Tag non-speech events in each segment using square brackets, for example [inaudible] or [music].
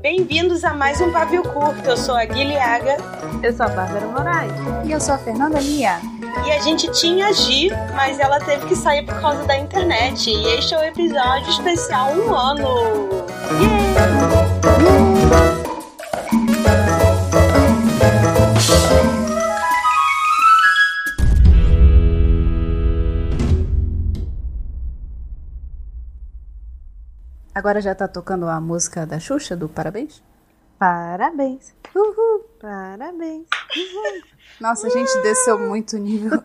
Bem-vindos a mais um Pavio Curto. Eu sou a Guilhaga. Eu sou a Bárbara Moraes. E eu sou a Fernanda Lia. E a gente tinha a Gi, mas ela teve que sair por causa da internet. E este é o episódio especial um ano. Yeah! Agora já tá tocando a música da Xuxa, do Parabéns? Parabéns. Uhul. Parabéns. Uhul. [laughs] Nossa, a gente desceu muito nível.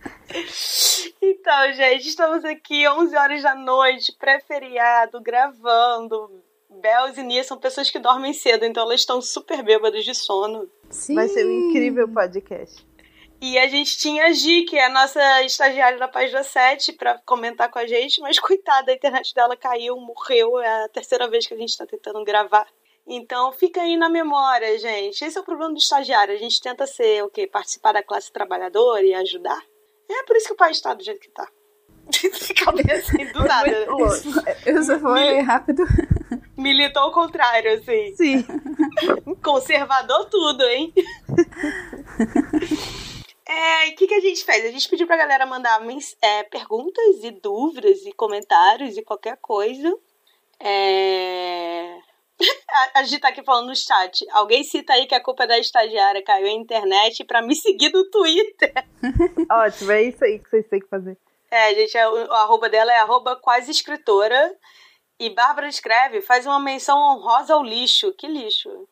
[laughs] então, gente, estamos aqui 11 horas da noite, pré-feriado, gravando. Bel e Nia são pessoas que dormem cedo, então elas estão super bêbadas de sono. Sim. Vai ser um incrível podcast. E a gente tinha a Gi, que é a nossa estagiária da página 7, para comentar com a gente, mas coitada, a internet dela caiu, morreu, é a terceira vez que a gente está tentando gravar. Então fica aí na memória, gente. Esse é o problema do estagiário. A gente tenta ser o quê? Participar da classe trabalhadora e ajudar. É por isso que o país está do jeito que [laughs] está. assim, do nada. Isso foi rápido. Militou ao contrário, assim. Sim. Conservador tudo, hein? [laughs] É, o que, que a gente fez? A gente pediu pra galera mandar é, perguntas e dúvidas e comentários e qualquer coisa. É... [laughs] A, a gente tá aqui falando no chat. Alguém cita aí que a culpa é da estagiária, caiu a internet pra me seguir no Twitter. [laughs] Ótimo, é isso aí que vocês têm que fazer. É, gente, é, o, arroba dela é arroba quase escritora. E Bárbara escreve, faz uma menção honrosa ao lixo. Que lixo?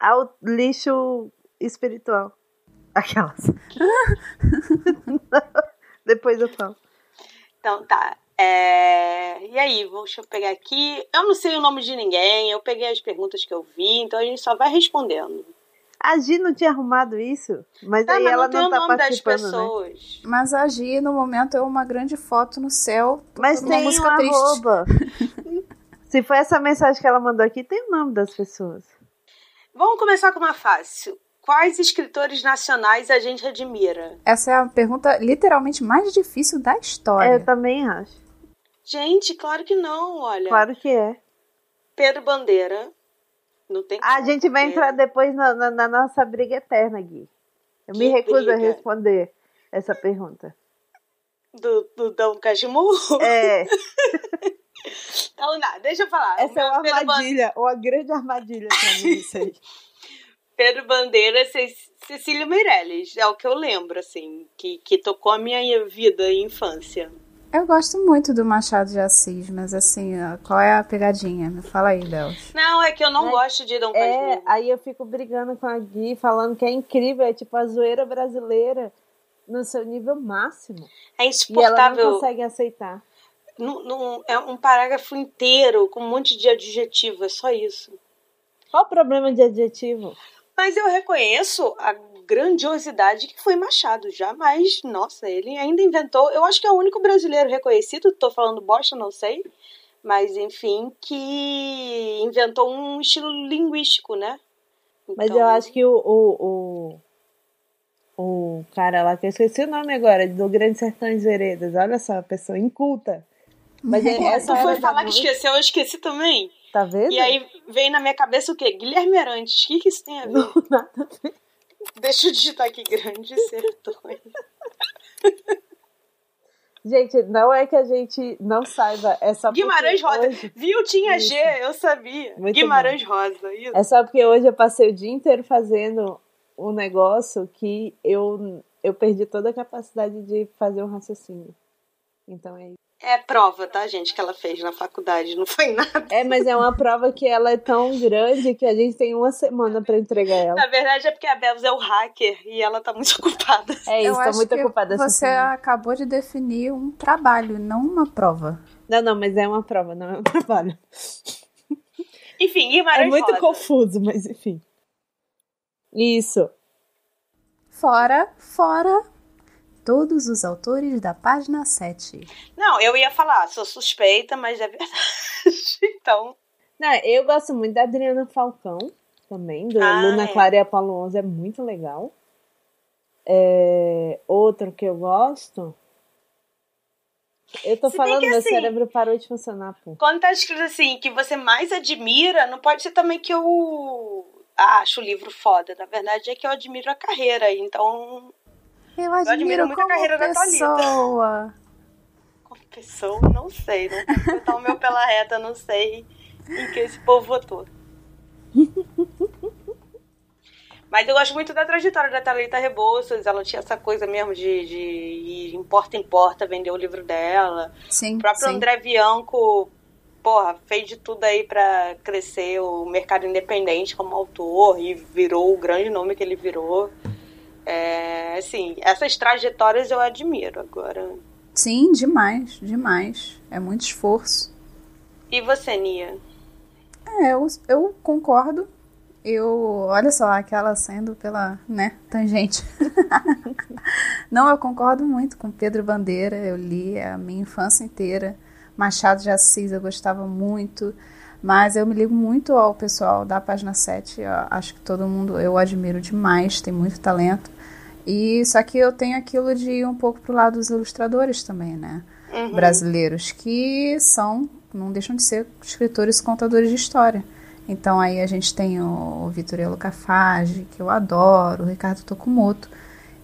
Ao lixo espiritual. Aquelas. [laughs] Depois eu falo. Então tá. É... E aí, deixa eu pegar aqui. Eu não sei o nome de ninguém, eu peguei as perguntas que eu vi, então a gente só vai respondendo. A Gi não tinha arrumado isso, mas tá, aí mas ela não, não tá participando, das né? pessoas. Né? Mas a Gi, no momento, é uma grande foto no céu. Mas tem uma música um triste. arroba. [laughs] Se foi essa mensagem que ela mandou aqui, tem o nome das pessoas. Vamos começar com uma fácil. Quais escritores nacionais a gente admira? Essa é a pergunta literalmente mais difícil da história. Eu também acho. Gente, claro que não, olha. Claro que é. Pedro Bandeira. Não tem A gente vai entrar depois na, na, na, nossa briga eterna, Gui. Eu que me recuso briga? a responder essa pergunta. Do, do Dom Cajimurro? É. [laughs] [laughs] então, não, deixa eu falar. Essa é uma armadilha, uma grande armadilha pra mim, isso aí. [laughs] Pedro Bandeira, Cecília Meirelles, é o que eu lembro, assim, que, que tocou a minha vida e infância. Eu gosto muito do Machado de Assis, mas assim, qual é a pegadinha? Me fala aí, Deus. Não, é que eu não é, gosto de Dom Casmurro. É, aí eu fico brigando com a Gui, falando que é incrível, é tipo a zoeira brasileira no seu nível máximo. É insuportável. E ela não consegue aceitar. é um parágrafo inteiro com um monte de adjetivo, é só isso. Qual o problema de adjetivo? Mas eu reconheço a grandiosidade que foi Machado. Jamais, nossa, ele ainda inventou. Eu acho que é o único brasileiro reconhecido, tô falando bosta, não sei. Mas, enfim, que inventou um estilo linguístico, né? Então... Mas eu então acho que o, o, o, o, cara lá, que eu esqueci o nome agora, do Grande Sertões Veredas, olha só, a pessoa inculta. Mas [laughs] é, essa tu foi falar que esqueceu, eu esqueci também. Tá vendo? E aí vem na minha cabeça o quê? Guilherme Arantes. O que, que isso tem a ver? Não, [laughs] nada a ver. Deixa eu digitar aqui grandes sertões. [laughs] Gente, não é que a gente não saiba, é só Guimarães Rosa. Hoje... Viu? Tinha. G, eu sabia. Muito Guimarães bom. Rosa. Isso. É só porque hoje eu passei o dia inteiro fazendo um negócio que eu, eu perdi toda a capacidade de fazer um raciocínio. Então é isso. É prova, tá, gente, que ela fez na faculdade, não foi nada. É, mas é uma prova que ela é tão grande que a gente tem uma semana para entregar ela. Na verdade é porque a Bells é o hacker e ela tá muito [laughs] ocupada. É isso, Eu tá muito ocupada. Você acabou de definir um trabalho, não uma prova. Não, não, mas é uma prova, não é um [laughs] trabalho. Enfim, Guimarães É muito Rosa. confuso, mas enfim. Isso. Fora, fora todos os autores da página 7. Não, eu ia falar, sou suspeita, mas é verdade. [laughs] então. Não, eu gosto muito da Adriana Falcão também, do ah, Luna é. Clara e Apolo 11, é muito legal. É, outro que eu gosto. Eu tô Se falando, que meu assim- cérebro parou de funcionar, pô. Quando tá escrito assim, que você mais admira, não pode ser também que eu acho o livro foda. Na verdade, é que eu admiro a carreira. Então, Eu admiro admiro muito a carreira da Thalita. pessoa. [laughs] como pessoa, não sei. Não vou botar o meu pela reta, não sei em que esse povo votou. [laughs] Mas eu gosto muito da trajetória da Thalita Rebouças. Ela tinha essa coisa mesmo de, de ir em porta em porta vender o livro dela. Sim, O próprio sim. André Bianco, porra, fez de tudo aí pra crescer o mercado independente como autor e virou o grande nome que ele virou. É, assim, essas trajetórias eu admiro agora. Sim, demais, demais. É muito esforço. E você, Nia? É, eu, eu concordo. Eu, olha só, aquela saindo pela, né, tangente. [laughs] Não, eu concordo muito com Pedro Bandeira. Eu li a minha infância inteira. Machado de Assis eu gostava muito. Mas eu me ligo muito ao pessoal da página 7. Eu acho que todo mundo eu admiro demais, tem muito talento. E só que eu tenho aquilo de ir um pouco pro lado dos ilustradores também, né? Uhum. brasileiros que são, não deixam de ser escritores e contadores de história. Então aí a gente tem o Vitor Elo Cafage, que eu adoro, o Ricardo Tokumoto.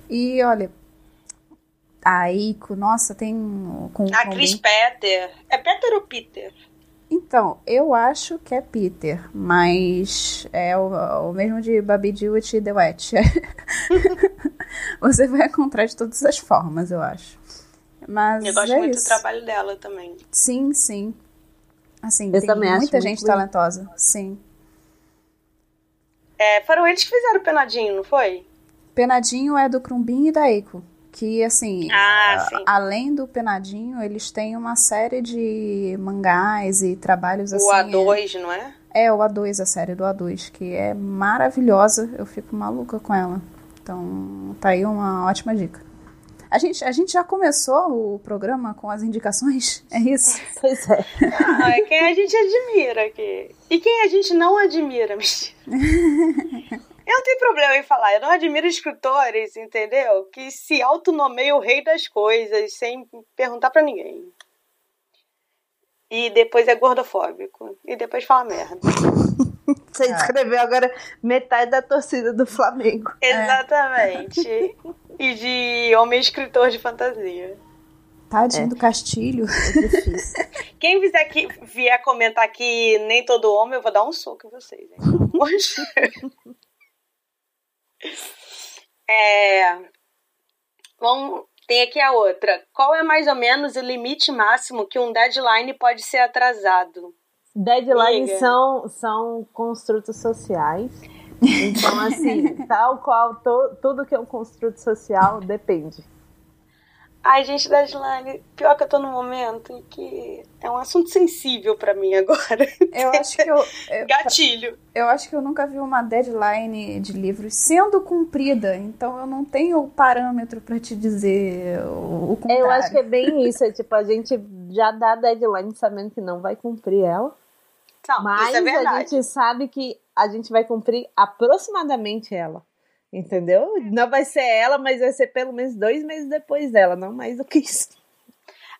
E olha, a Eiko, nossa, tem com A Chris bem- Petter. É Petter ou Peter? Então, eu acho que é Peter, mas é o, o mesmo de Babi Dewitt e The Wet. [laughs] Você vai encontrar de todas as formas, eu acho. Mas Eu gosto é muito isso. do trabalho dela também. Sim, sim. Assim, Eu tem muita muito gente bonito. talentosa. Sim. É, foram eles que fizeram o Penadinho, não foi? Penadinho é do Crumbin e da Eiko. Que, assim, Ah, a- além do Penadinho, eles têm uma série de mangás e trabalhos assim. o A2, não é? É, o A2, a série do A2, que é maravilhosa. Eu fico maluca com ela. Então, tá aí uma ótima dica. A gente, a gente já começou o programa com as indicações? É isso? [laughs] Pois é. Ah, é quem a gente admira aqui. E quem a gente não admira, mentira. [laughs] Eu não tenho problema em falar, eu não admiro escritores, entendeu? Que se autonomeiam o rei das coisas sem perguntar pra ninguém. E depois é gordofóbico. E depois fala merda. [laughs] Você descreveu agora metade da torcida do Flamengo. Exatamente. E de homem escritor de fantasia. Tadinho É. do Castilho. É difícil. Quem vier, aqui, vier comentar que nem todo homem, eu vou dar um soco em vocês. Hein? Pelo amor de Deus. [laughs] é, vamos, tem aqui a outra. Qual é mais ou menos o limite máximo que um deadline pode ser atrasado? Deadlines são, são construtos sociais. [laughs] Então, assim, tal qual to- tudo que é um construto social depende. Ai, gente, deadline. Pior que eu tô num momento em que é um assunto sensível pra mim agora. Eu acho que eu, eu, Gatilho. eu acho que eu nunca vi uma deadline de livros sendo cumprida, então eu não tenho parâmetro pra te dizer o, o contrário. Eu acho que é bem isso. É tipo, a gente já dá deadline sabendo que não vai cumprir ela. Não, Mas isso é a gente sabe que a gente vai cumprir aproximadamente ela. Entendeu? Não vai ser ela, mas vai ser pelo menos dois meses depois dela, não mais do que isso.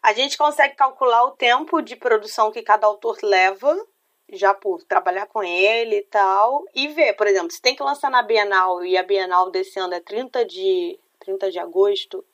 A gente consegue calcular o tempo de produção que cada autor leva, já por trabalhar com ele e tal, e ver, por exemplo, se tem que lançar na Bienal e a Bienal desse ano é 30 de, 30 de agosto,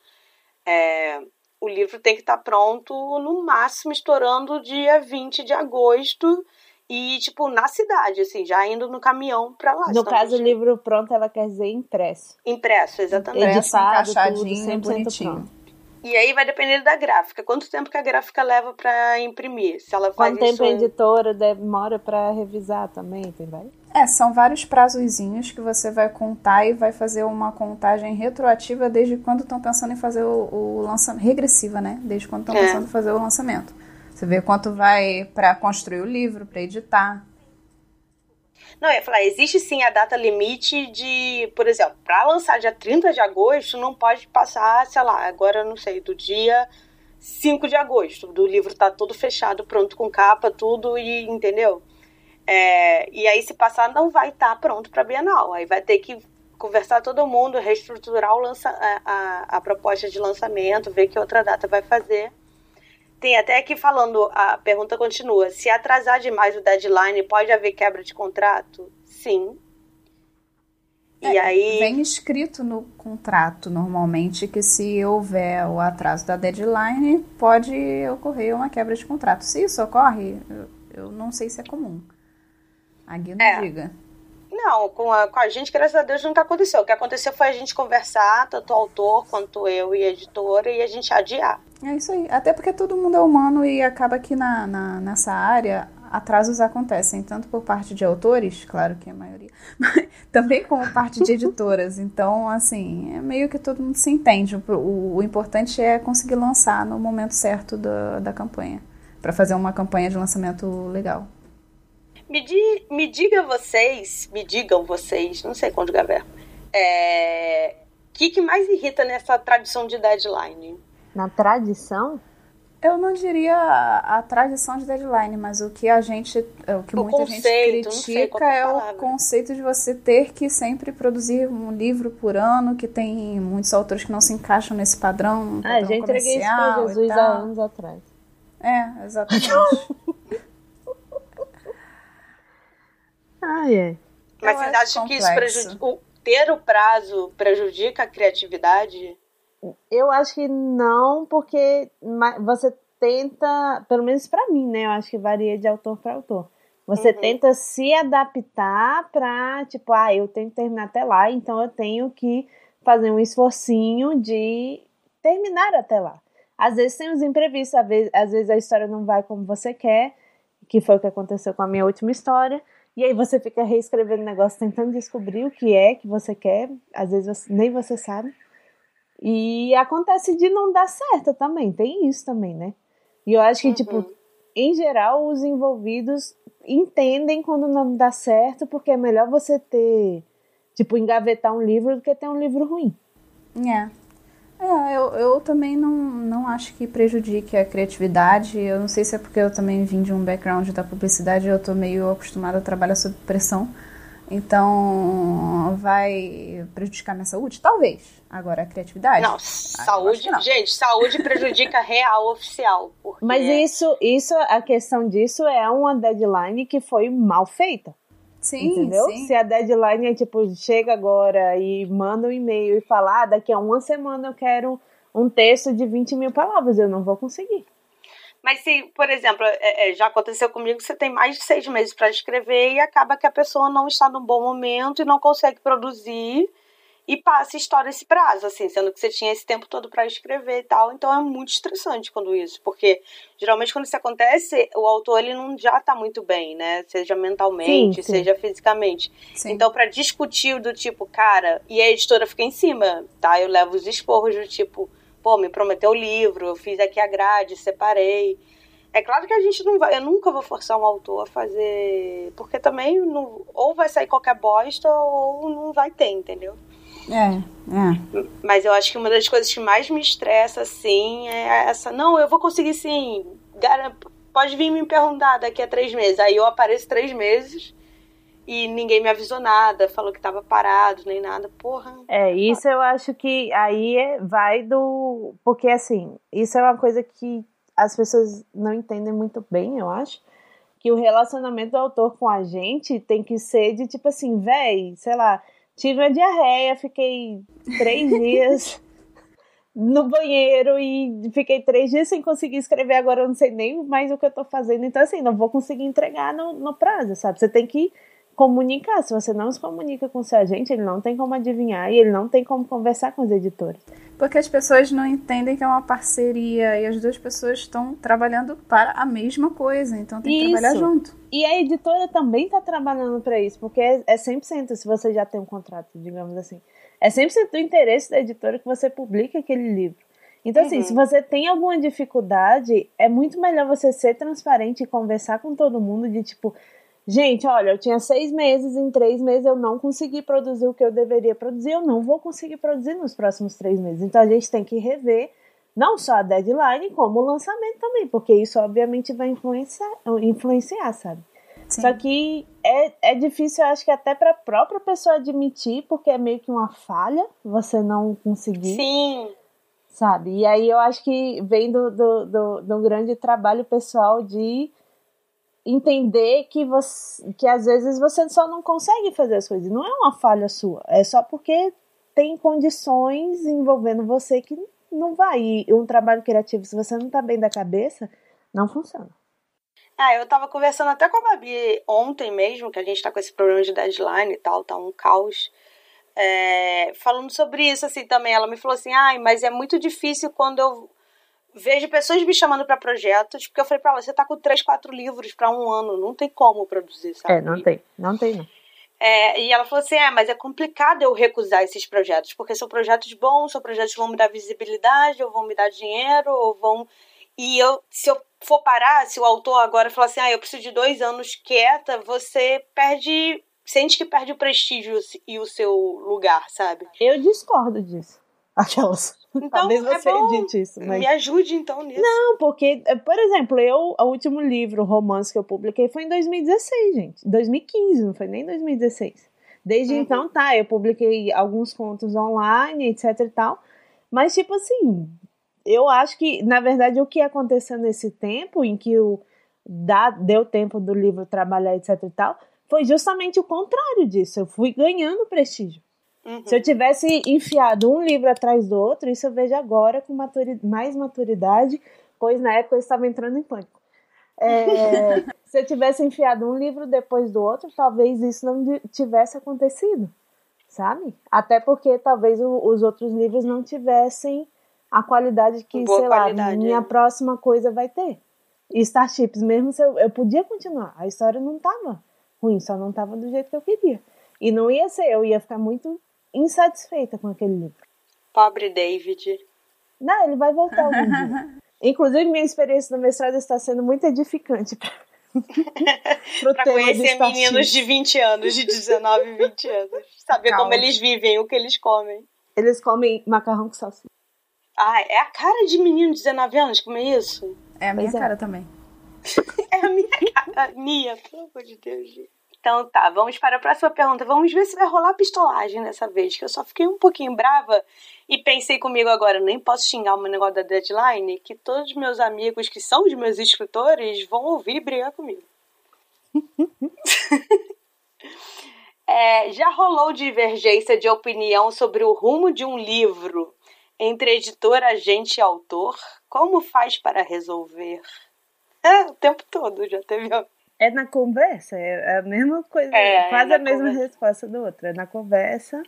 é, o livro tem que estar pronto no máximo estourando dia 20 de agosto e, tipo, na cidade, assim, já indo no caminhão pra lá. No caso, o livro pronto, ela quer dizer impresso. Impresso, exatamente. Impresso, Editado, encaixadinho, tudo, 100% bonitinho. pronto. E aí vai depender da gráfica. Quanto tempo que a gráfica leva pra imprimir? Se ela faz Quanto tempo isso a editora demora pra revisar também, tem vai? É, são vários prazozinhos que você vai contar e vai fazer uma contagem retroativa desde quando estão pensando em fazer o, o lançamento. Regressiva, né? Desde quando estão É. pensando em fazer o lançamento. Você vê quanto vai pra construir o livro, pra editar. Não, eu ia falar, existe sim a data limite de, por exemplo, para lançar dia 30 de agosto, não pode passar, sei lá, agora não sei, do dia 5 de agosto. Do livro tá todo fechado, pronto com capa, tudo, e entendeu? É, e aí, se passar, não vai estar pronto para Bienal. Aí vai ter que conversar todo mundo, reestruturar o lança, a, a, a proposta de lançamento, ver que outra data vai fazer. Tem até aqui falando, a pergunta continua: se atrasar demais o deadline, pode haver quebra de contrato? Sim. É, e aí. Vem escrito no contrato, normalmente, que se houver o atraso da deadline, pode ocorrer uma quebra de contrato. Se isso ocorre, eu, eu não sei se é comum. A guia não é. diga. Não, com a, com a gente, graças a Deus, nunca aconteceu. O que aconteceu foi a gente conversar, tanto o autor quanto eu e a editora, e a gente adiar. É isso aí. Até porque todo mundo é humano e acaba que na, na, nessa área atrasos acontecem, tanto por parte de autores, claro que é a maioria, [laughs] mas também como parte de editoras. [laughs] Então, assim, é meio que todo mundo se entende. O, o, o importante é conseguir lançar no momento certo da, da campanha, para fazer uma campanha de lançamento legal. Me, di, me diga vocês, me digam vocês, não sei conjugar verbo, é, o que, que mais irrita nessa tradição de deadline? Na tradição? Eu não diria a, a tradição de deadline, mas o que a gente, o que o muita conceito, gente critica é, é o conceito de você ter que sempre produzir um livro por ano, que tem muitos autores que não se encaixam nesse padrão. Ah, já entreguei isso pra Jesus há anos atrás. É, exatamente. [laughs] Ah, é. Mas vocês acham que isso prejudica, ter o prazo prejudica a criatividade? Eu acho que não, porque você tenta, pelo menos para mim, né? Eu acho que varia de autor para autor. Você uhum. tenta se adaptar para, tipo, ah, eu tenho que terminar até lá, então eu tenho que fazer um esforcinho de terminar até lá. Às vezes tem os imprevistos, às vezes, às vezes a história não vai como você quer, que foi o que aconteceu com a minha última história. E aí você fica reescrevendo o negócio, tentando descobrir o que é que você quer. Às vezes você, nem você sabe. E acontece de não dar certo também, tem isso também, né? E eu acho que, tipo, uhum. tipo, em geral, os envolvidos entendem quando não dá certo, porque é melhor você ter, tipo, engavetar um livro do que ter um livro ruim. É. É, eu, eu também não, não acho que prejudique a criatividade. Eu não sei se é porque eu também vim de um background da publicidade, eu tô meio acostumada a trabalhar sob pressão. Então, vai prejudicar minha saúde? Talvez. Agora, a criatividade? Não, saúde. Não. Gente, saúde prejudica [laughs] real oficial. Porque... Mas isso, isso, a questão disso é uma deadline que foi mal feita. Sim, entendeu? Sim. Se a deadline é tipo, chega agora e manda um e-mail e fala, ah, daqui a uma semana eu quero um texto de 20 mil palavras, eu não vou conseguir. Mas se, por exemplo, é, é, já aconteceu comigo, você tem mais de seis meses para escrever e acaba que a pessoa não está num bom momento e não consegue produzir e passa história esse prazo, assim, sendo que você tinha esse tempo todo para escrever e tal. Então é muito estressante quando isso, porque geralmente quando isso acontece, o autor ele não já tá muito bem, né? Seja mentalmente, sim, sim. seja fisicamente. Sim. Então para discutir do tipo, cara, e a editora fica em cima, tá? Eu levo os esporros do tipo, pô, me prometeu o livro, eu fiz aqui a grade, separei. É claro que a gente não vai, eu nunca vou forçar um autor a fazer, porque também não, ou vai sair qualquer bosta ou não vai ter, entendeu? É, é. Mas eu acho que uma das coisas que mais me estressa, assim, é essa. Não, eu vou conseguir sim. Pode vir me perguntar daqui a três meses. Aí eu apareço três meses e ninguém me avisou nada, falou que tava parado, nem nada. Porra. É, isso eu acho que aí é, vai do. Porque assim, isso é uma coisa que as pessoas não entendem muito bem, eu acho. Que o relacionamento do autor com a gente tem que ser de tipo assim, véi, sei lá Tive uma diarreia, fiquei três [laughs] dias no banheiro e fiquei três dias sem conseguir escrever. Agora eu não sei nem mais o que eu tô fazendo. Então, assim, não vou conseguir entregar no, no prazo, sabe? Você tem que comunicar. Se você não se comunica com seu agente, ele não tem como adivinhar e ele não tem como conversar com os editores. Porque as pessoas não entendem que é uma parceria e as duas pessoas estão trabalhando para a mesma coisa, então tem que isso. trabalhar junto. E a editora também está trabalhando para isso, porque é 100% se você já tem um contrato, digamos assim. É 100% do interesse da editora que você publique aquele livro. Então, uhum. assim, se uhum. você tem alguma dificuldade, é muito melhor você ser transparente e conversar com todo mundo de tipo, Gente, olha, eu tinha seis meses, em três meses eu não consegui produzir o que eu deveria produzir, eu não vou conseguir produzir nos próximos três meses. Então a gente tem que rever não só a deadline, como o lançamento também, porque isso obviamente vai influenciar, influenciar sabe? Sim. Só que é, é difícil, eu acho que até para a própria pessoa admitir, porque é meio que uma falha você não conseguir. Sim. sabe? E aí eu acho que vem do, do, do, do grande trabalho pessoal de entender que você que às vezes você só não consegue fazer as coisas. Não é uma falha sua, é só porque tem condições envolvendo você que não vai. E um trabalho criativo, se você não tá bem da cabeça, não funciona. Ah, eu tava conversando até com a Babi ontem mesmo, que a gente tá com esse problema de deadline e tal, tá um caos. É, falando sobre isso, assim, também. Ela me falou assim, ai, mas é muito difícil quando eu vejo pessoas me chamando para projetos, porque eu falei pra ela, você tá com três, quatro livros para um ano, não tem como produzir, sabe? É, não tem, não tem não. É, e ela falou assim: é, mas é complicado eu recusar esses projetos, porque são projetos bons, são projetos que vão me dar visibilidade, ou vão me dar dinheiro, ou vão. E eu, se eu for parar, se o autor agora falar assim, ah, eu preciso de dois anos quieta, você perde. Sente que perde o prestígio e o seu lugar, sabe? Eu discordo disso. Aquelas. Então, [laughs] Talvez é você bom. edite isso, mas. Me ajude então nisso. Não, porque, eh, por exemplo, eu, o último livro, romance que eu publiquei foi em 2016, gente. 2015, não foi nem 2016. Desde Uhum. então, tá, eu publiquei alguns contos online, etc e tal. Mas, tipo assim, eu acho que, na verdade, o que aconteceu nesse tempo, em que o dá, deu tempo do livro trabalhar, etc e tal, foi justamente o contrário disso. Eu fui ganhando prestígio. Uhum. Se eu tivesse enfiado um livro atrás do outro, isso eu vejo agora com maturi- mais maturidade, pois na época eu estava entrando em pânico. É, [laughs] se eu tivesse enfiado um livro depois do outro, talvez isso não tivesse acontecido, sabe? Até porque talvez o- os outros livros não tivessem a qualidade que, Boa sei qualidade, lá, minha é. próxima coisa vai ter. E Starships, mesmo se eu, eu podia continuar, a história não estava ruim, só não estava do jeito que eu queria. E não ia ser, eu ia ficar muito insatisfeita com aquele livro. Pobre David. Não, ele vai voltar algum dia. [laughs] Inclusive, minha experiência no mestrado está sendo muito edificante para [laughs] conhecer meninos de 20 anos, de 19 e 20 anos. Saber Calma. como eles vivem, o que eles comem. Eles comem macarrão com salsicha. Ah, é a cara de menino de 19 anos comer isso? É a minha Pois é. cara também. [laughs] É a minha cara. Nia, pelo amor de Deus. gente. Então tá, vamos para a próxima pergunta. Vamos ver se vai rolar pistolagem dessa vez, que eu só fiquei um pouquinho brava e pensei comigo agora, nem posso xingar o meu negócio da deadline, que todos os meus amigos que são os meus escritores vão ouvir e brigar comigo. [laughs] É, já rolou divergência de opinião sobre o rumo de um livro entre editor, agente e autor? Como faz para resolver? É, o tempo todo já teve. É na conversa, é a mesma coisa, É, quase na a mesma conversa. resposta do outro. É na conversa.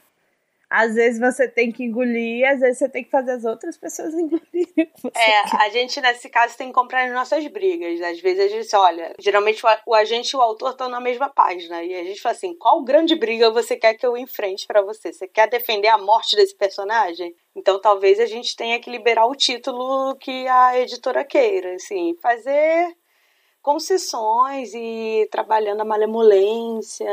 Às vezes você tem que engolir, às vezes você tem que fazer as outras pessoas [laughs] engolirem. É, quer. a gente nesse caso tem que comprar as nossas brigas. Às vezes a gente olha, geralmente o a- o agente e o autor estão na mesma página. E a gente fala assim: qual grande briga você quer que eu enfrente pra você? Você quer defender a morte desse personagem? Então talvez a gente tenha que liberar o título que a editora queira, assim, fazer concessões e trabalhando a malemolência,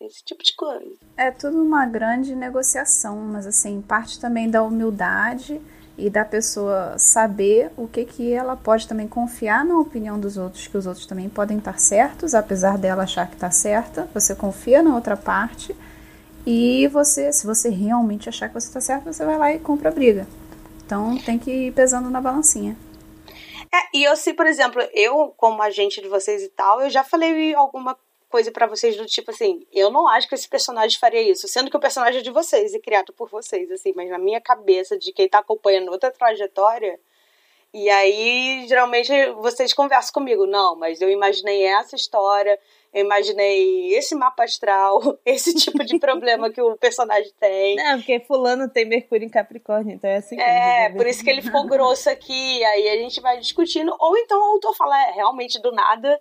esse tipo de coisa. É tudo uma grande negociação, mas assim, parte também da humildade e da pessoa saber o que que ela pode também confiar na opinião dos outros, que os outros também podem estar certos, apesar dela achar que está certa. Você confia na outra parte e você, se você realmente achar que você está certo, você vai lá e compra a briga. Então tem que ir pesando na balancinha. É, e eu sei, por exemplo, eu, como agente de vocês e tal, eu já falei alguma coisa pra vocês do tipo assim, eu não acho que esse personagem faria isso, sendo que o personagem é de vocês e criado por vocês, assim, mas na minha cabeça, de quem tá acompanhando outra trajetória, e aí geralmente vocês conversam comigo, não, mas eu imaginei essa história, eu imaginei esse mapa astral, [laughs] esse tipo de problema que o personagem tem. Não, porque fulano tem Mercúrio em Capricórnio, então é assim que É, por isso que ele ficou grosso aqui. Aí a gente vai discutindo. Ou então o autor fala, é, realmente do nada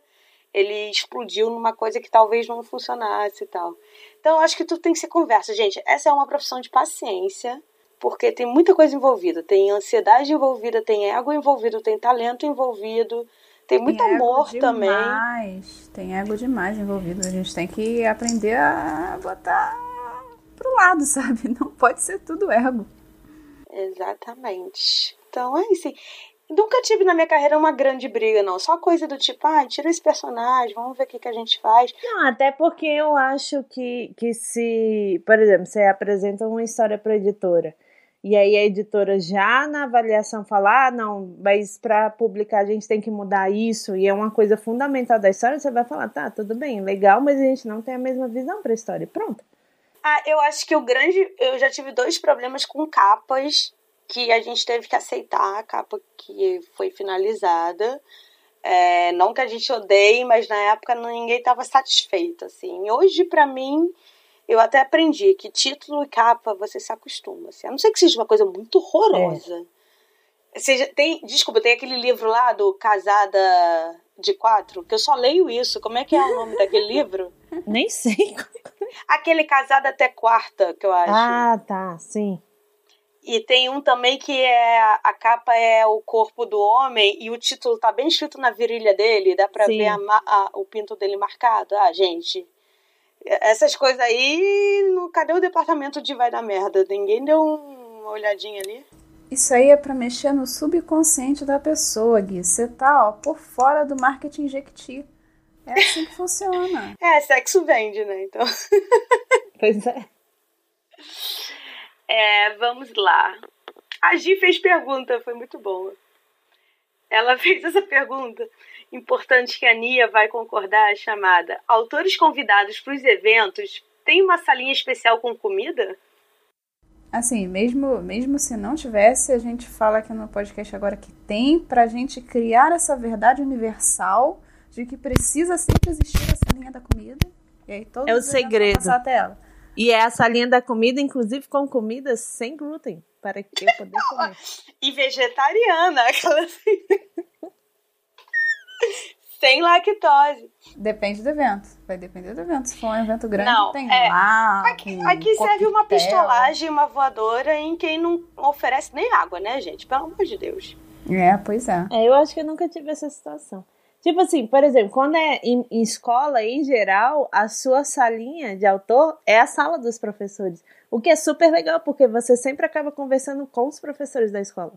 ele explodiu numa coisa que talvez não funcionasse e tal. Então eu acho que tudo tem que ser conversa, gente. Essa é uma profissão de paciência, porque tem muita coisa envolvida. Tem ansiedade envolvida, tem ego envolvido, tem talento envolvido, tem muito Tem ego amor também. demais, Tem ego demais envolvido. A gente tem que aprender a botar pro lado, [laughs] sabe? Não pode ser tudo ego. Exatamente. Então é isso. Nunca tive na minha carreira uma grande briga, não. Só coisa do tipo, ah, tira esse personagem, vamos ver o que, que a gente faz. Não, até porque eu acho que, que se, por exemplo, você apresenta uma história para editora E aí a editora já na avaliação fala, ah, não, mas para publicar a gente tem que mudar isso, e é uma coisa fundamental da história, você vai falar, tá, tudo bem, legal, mas a gente não tem a mesma visão para a história. Pronto. Ah, eu acho que o grande. Eu já tive dois problemas com capas que a gente teve que aceitar, a capa que foi finalizada. É, não que a gente odeie, mas na época ninguém estava satisfeito, assim. Hoje, para mim, eu até aprendi que título e capa você se acostuma. Assim. A não ser que seja uma coisa muito horrorosa. É. Seja, tem, desculpa, tem aquele livro lá do Casada de Quatro, que eu só leio isso. Como é que é o nome daquele livro? [laughs] Nem sei. Aquele Casada até Quarta, que eu acho. Ah, tá, sim. E tem um também que é a capa é o corpo do homem e o título tá bem escrito na virilha dele, dá pra Sim. ver a, a, o pinto dele marcado. Ah, gente, essas coisas aí, no, cadê o departamento de vai dar merda? Ninguém deu uma olhadinha ali? Isso aí é para mexer no subconsciente da pessoa, Gui. Você tá, ó, por fora do marketing Jequiti. É assim que funciona. [laughs] É, sexo vende, né? Então. [laughs] pois é. É, vamos lá. A Gi fez pergunta, foi muito boa. Ela [laughs] fez essa pergunta importante que a Nia vai concordar, chamada Autores convidados para os eventos tem uma salinha especial com comida? Assim, mesmo, mesmo se não tivesse, a gente fala aqui no podcast agora que tem para a gente criar essa verdade universal de que precisa sempre existir essa linha da comida. E aí todos é o segredo. Passar até ela. E é essa linha da comida, inclusive com comidas sem glúten, para que eu poder comer. [laughs] e vegetariana, aquela assim. Sem lactose. Depende do evento. Vai depender do evento. Se for um evento grande, não, tem é, lá. Aqui, aqui serve uma pistolagem, uma voadora em quem não oferece nem água, né, gente? Pelo amor de Deus. É, pois é. é eu acho que eu nunca tive essa situação. Tipo assim, por exemplo, quando é em, em, escola, em geral, a sua salinha de autor é a sala dos professores. O que é super legal, porque você sempre acaba conversando com os professores da escola.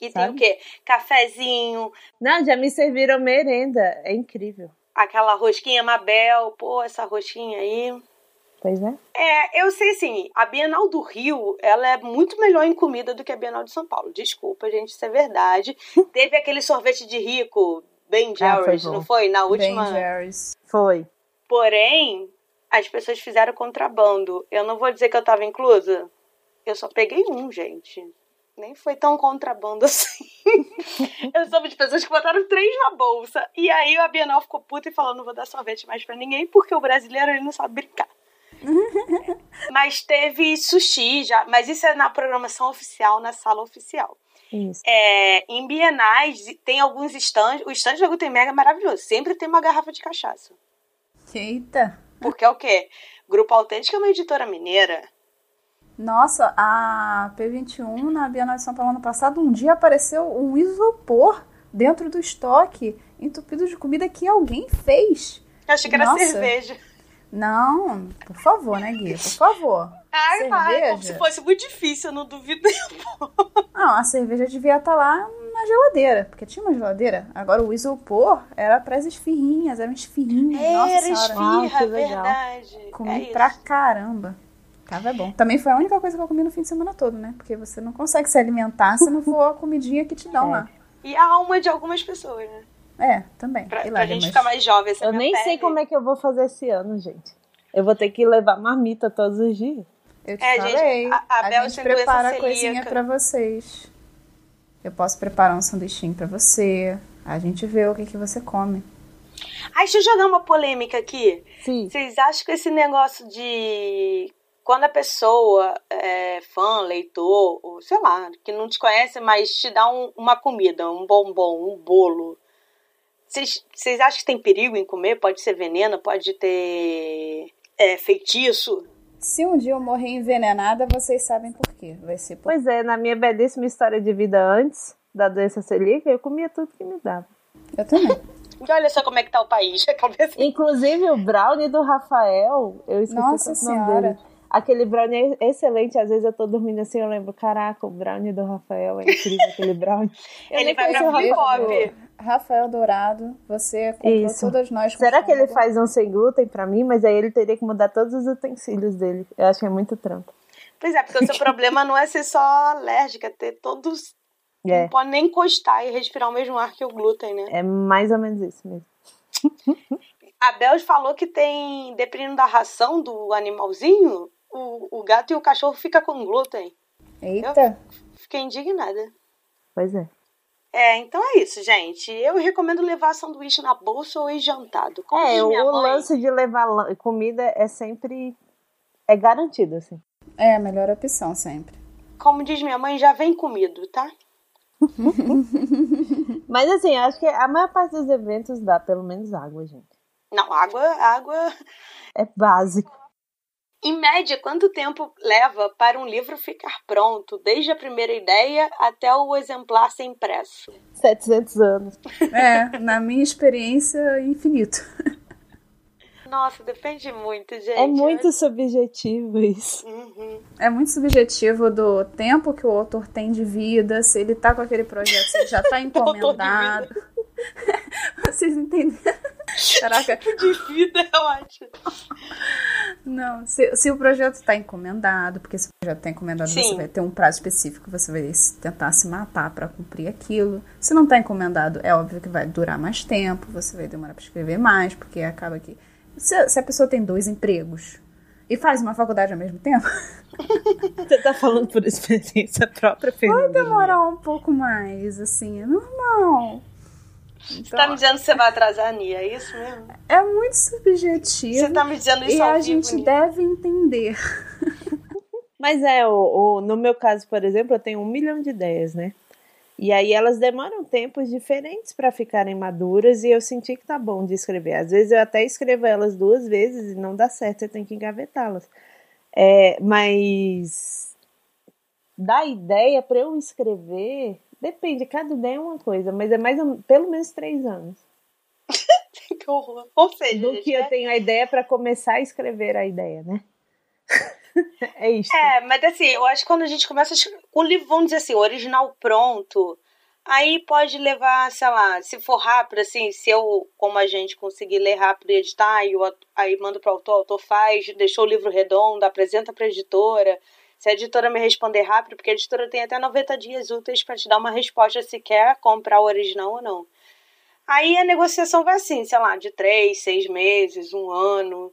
E sabe? tem o quê? Cafezinho. Não, já me serviram merenda. É incrível. Aquela rosquinha Mabel. Pô, essa rosquinha aí. Pois é. É, eu sei assim, a Bienal do Rio, ela é muito melhor em comida do que a Bienal de São Paulo. Desculpa, gente, isso é verdade. [laughs] Teve aquele sorvete de rico, Ben ah, Jerry's, ah, não foi? Na última. Ben Jerry's. Foi. Porém, as pessoas fizeram contrabando. Eu não vou dizer que eu tava inclusa. Eu só peguei um, gente. Nem foi tão contrabando assim. [laughs] eu soube de pessoas que botaram três na bolsa. E aí a Bienal ficou puta e falou: não vou dar sorvete mais pra ninguém, porque o brasileiro ele não sabe brincar. [laughs] mas teve sushi já. Mas isso é na programação oficial, na sala oficial. Isso. É, em bienais, tem alguns stands. O stand da Gutenberg é maravilhoso. Sempre tem uma garrafa de cachaça. Eita! Porque é o quê? Grupo Autêntico é uma editora mineira. Nossa, a P21 na Bienal de São Paulo ano passado, um dia apareceu um isopor dentro do estoque entupido de comida que alguém fez. Eu achei que era Nossa. cerveja. Não, por favor, né, Gui? Por favor. Ai, cerveja. Ai, como se fosse muito difícil, eu não duvido. Não, a cerveja devia estar tá lá na geladeira, porque tinha uma geladeira. Agora o isopor era para as esfirrinhas, eram esfirrinhas. Era Nossa esfirra, ah, verdade. Comi é pra caramba. Tava bom. Também foi a única coisa que eu comi no fim de semana todo, né? Porque você não consegue se alimentar se não for a comidinha que te dão é. lá. E a alma de algumas pessoas, né? É, também. Pra, pra gente mas... ficar mais jovem. Eu nem pele. sei como é que eu vou fazer esse ano, gente. Eu vou ter que levar marmita todos os dias. Eu te é, falei. Gente, a, a, a gente prepara a coisinha para vocês. Eu posso preparar um sanduichinho para você. A gente vê o que, que você come. Ai, deixa eu jogar uma polêmica aqui. Sim. Vocês acham que esse negócio de quando a pessoa é fã, leitor, ou sei lá, que não te conhece, mas te dá um, uma comida, um bombom, um bolo, vocês acham que tem perigo em comer? Pode ser veneno, pode ter é, feitiço? Se um dia eu morrer envenenada, vocês sabem por quê. Vai ser por... Pois é, na minha belíssima história de vida antes da doença celíaca, eu comia tudo que me dava. Eu também. E olha só como é que tá o país. [laughs] Inclusive o brownie do Rafael, eu esqueci Nossa o nome senhora. dele. Aquele brownie é excelente. Às vezes eu tô dormindo assim, eu lembro, caraca, o brownie do Rafael é incrível, aquele brownie. [laughs] Eu ele vai pra flip pop. Rafael Dourado, você comprou Isso. todas nós. Será que ele faz um sem glúten pra mim? Mas aí ele teria que mudar todos os utensílios dele. Eu acho que é muito trampo. Pois é, porque o seu [laughs] problema não é ser só alérgica, é ter todos. É. Não pode nem encostar e respirar o mesmo ar que o glúten, né? É mais ou menos isso mesmo. [laughs] A Bel falou que tem, dependendo da ração do animalzinho, o, o gato e o cachorro ficam com glúten. Eita! Eu fiquei indignada. Pois é. É, então é isso, gente. Eu recomendo levar sanduíche na bolsa ou ir jantado. Como é, o mãe, lance de levar comida é sempre. É garantido, assim. É a melhor opção, sempre. Como diz minha mãe, já vem comido, tá? [laughs] Mas assim, acho que a maior parte dos eventos dá pelo menos água, gente. Não, água, água. É básico. Em média, quanto tempo leva para um livro ficar pronto, desde a primeira ideia até o exemplar ser impresso? 700 anos. É, na minha experiência, infinito. Nossa, depende muito, gente. É muito subjetivo isso. Uhum. É muito subjetivo do tempo que o autor tem de vida, se ele tá com aquele projeto, se ele já tá [laughs] encomendado. [laughs] Vocês entenderam? Caraca. Tipo de vida é ótimo. Não, se, se o projeto está encomendado, porque se o projeto está encomendado, Sim. você vai ter um prazo específico, você vai tentar se matar para cumprir aquilo. Se não está encomendado, é óbvio que vai durar mais tempo, você vai demorar para escrever mais, porque acaba que. Se, se a pessoa tem dois empregos e faz uma faculdade ao mesmo tempo. [laughs] Você tá falando por experiência própria, [laughs] Fernanda? Vai demorar um pouco mais, assim, é normal. Então, você tá me dizendo que você vai atrasar a Nia, é isso mesmo? É muito subjetivo. Você tá me dizendo isso E a gente Nia. deve entender. [laughs] Mas é, o, o, no meu caso, por exemplo, eu tenho um milhão de ideias, né? E aí elas demoram tempos diferentes para ficarem maduras e eu senti que tá bom de escrever. Às vezes eu até escrevo elas duas vezes e não dá certo, você tem que engavetá-las. É, mas da ideia para eu escrever Depende, cada ideia é uma coisa, mas é mais pelo menos três anos. [laughs] que horror. Ou seja, do que eu tenho a ideia para começar a escrever a ideia, né? [laughs] é isso. É, mas assim, eu acho que quando a gente começa o livro, vamos dizer assim, o original pronto, aí pode levar, sei lá, se for rápido, assim, se eu, como a gente, conseguir ler rápido e editar, eu, aí mando para o autor, o autor faz, deixou o livro redondo, apresenta para a editora se a editora me responder rápido, porque a editora tem até 90 dias úteis para te dar uma resposta se quer comprar o original ou não. Aí a negociação vai assim, sei lá, de três, seis meses, um ano.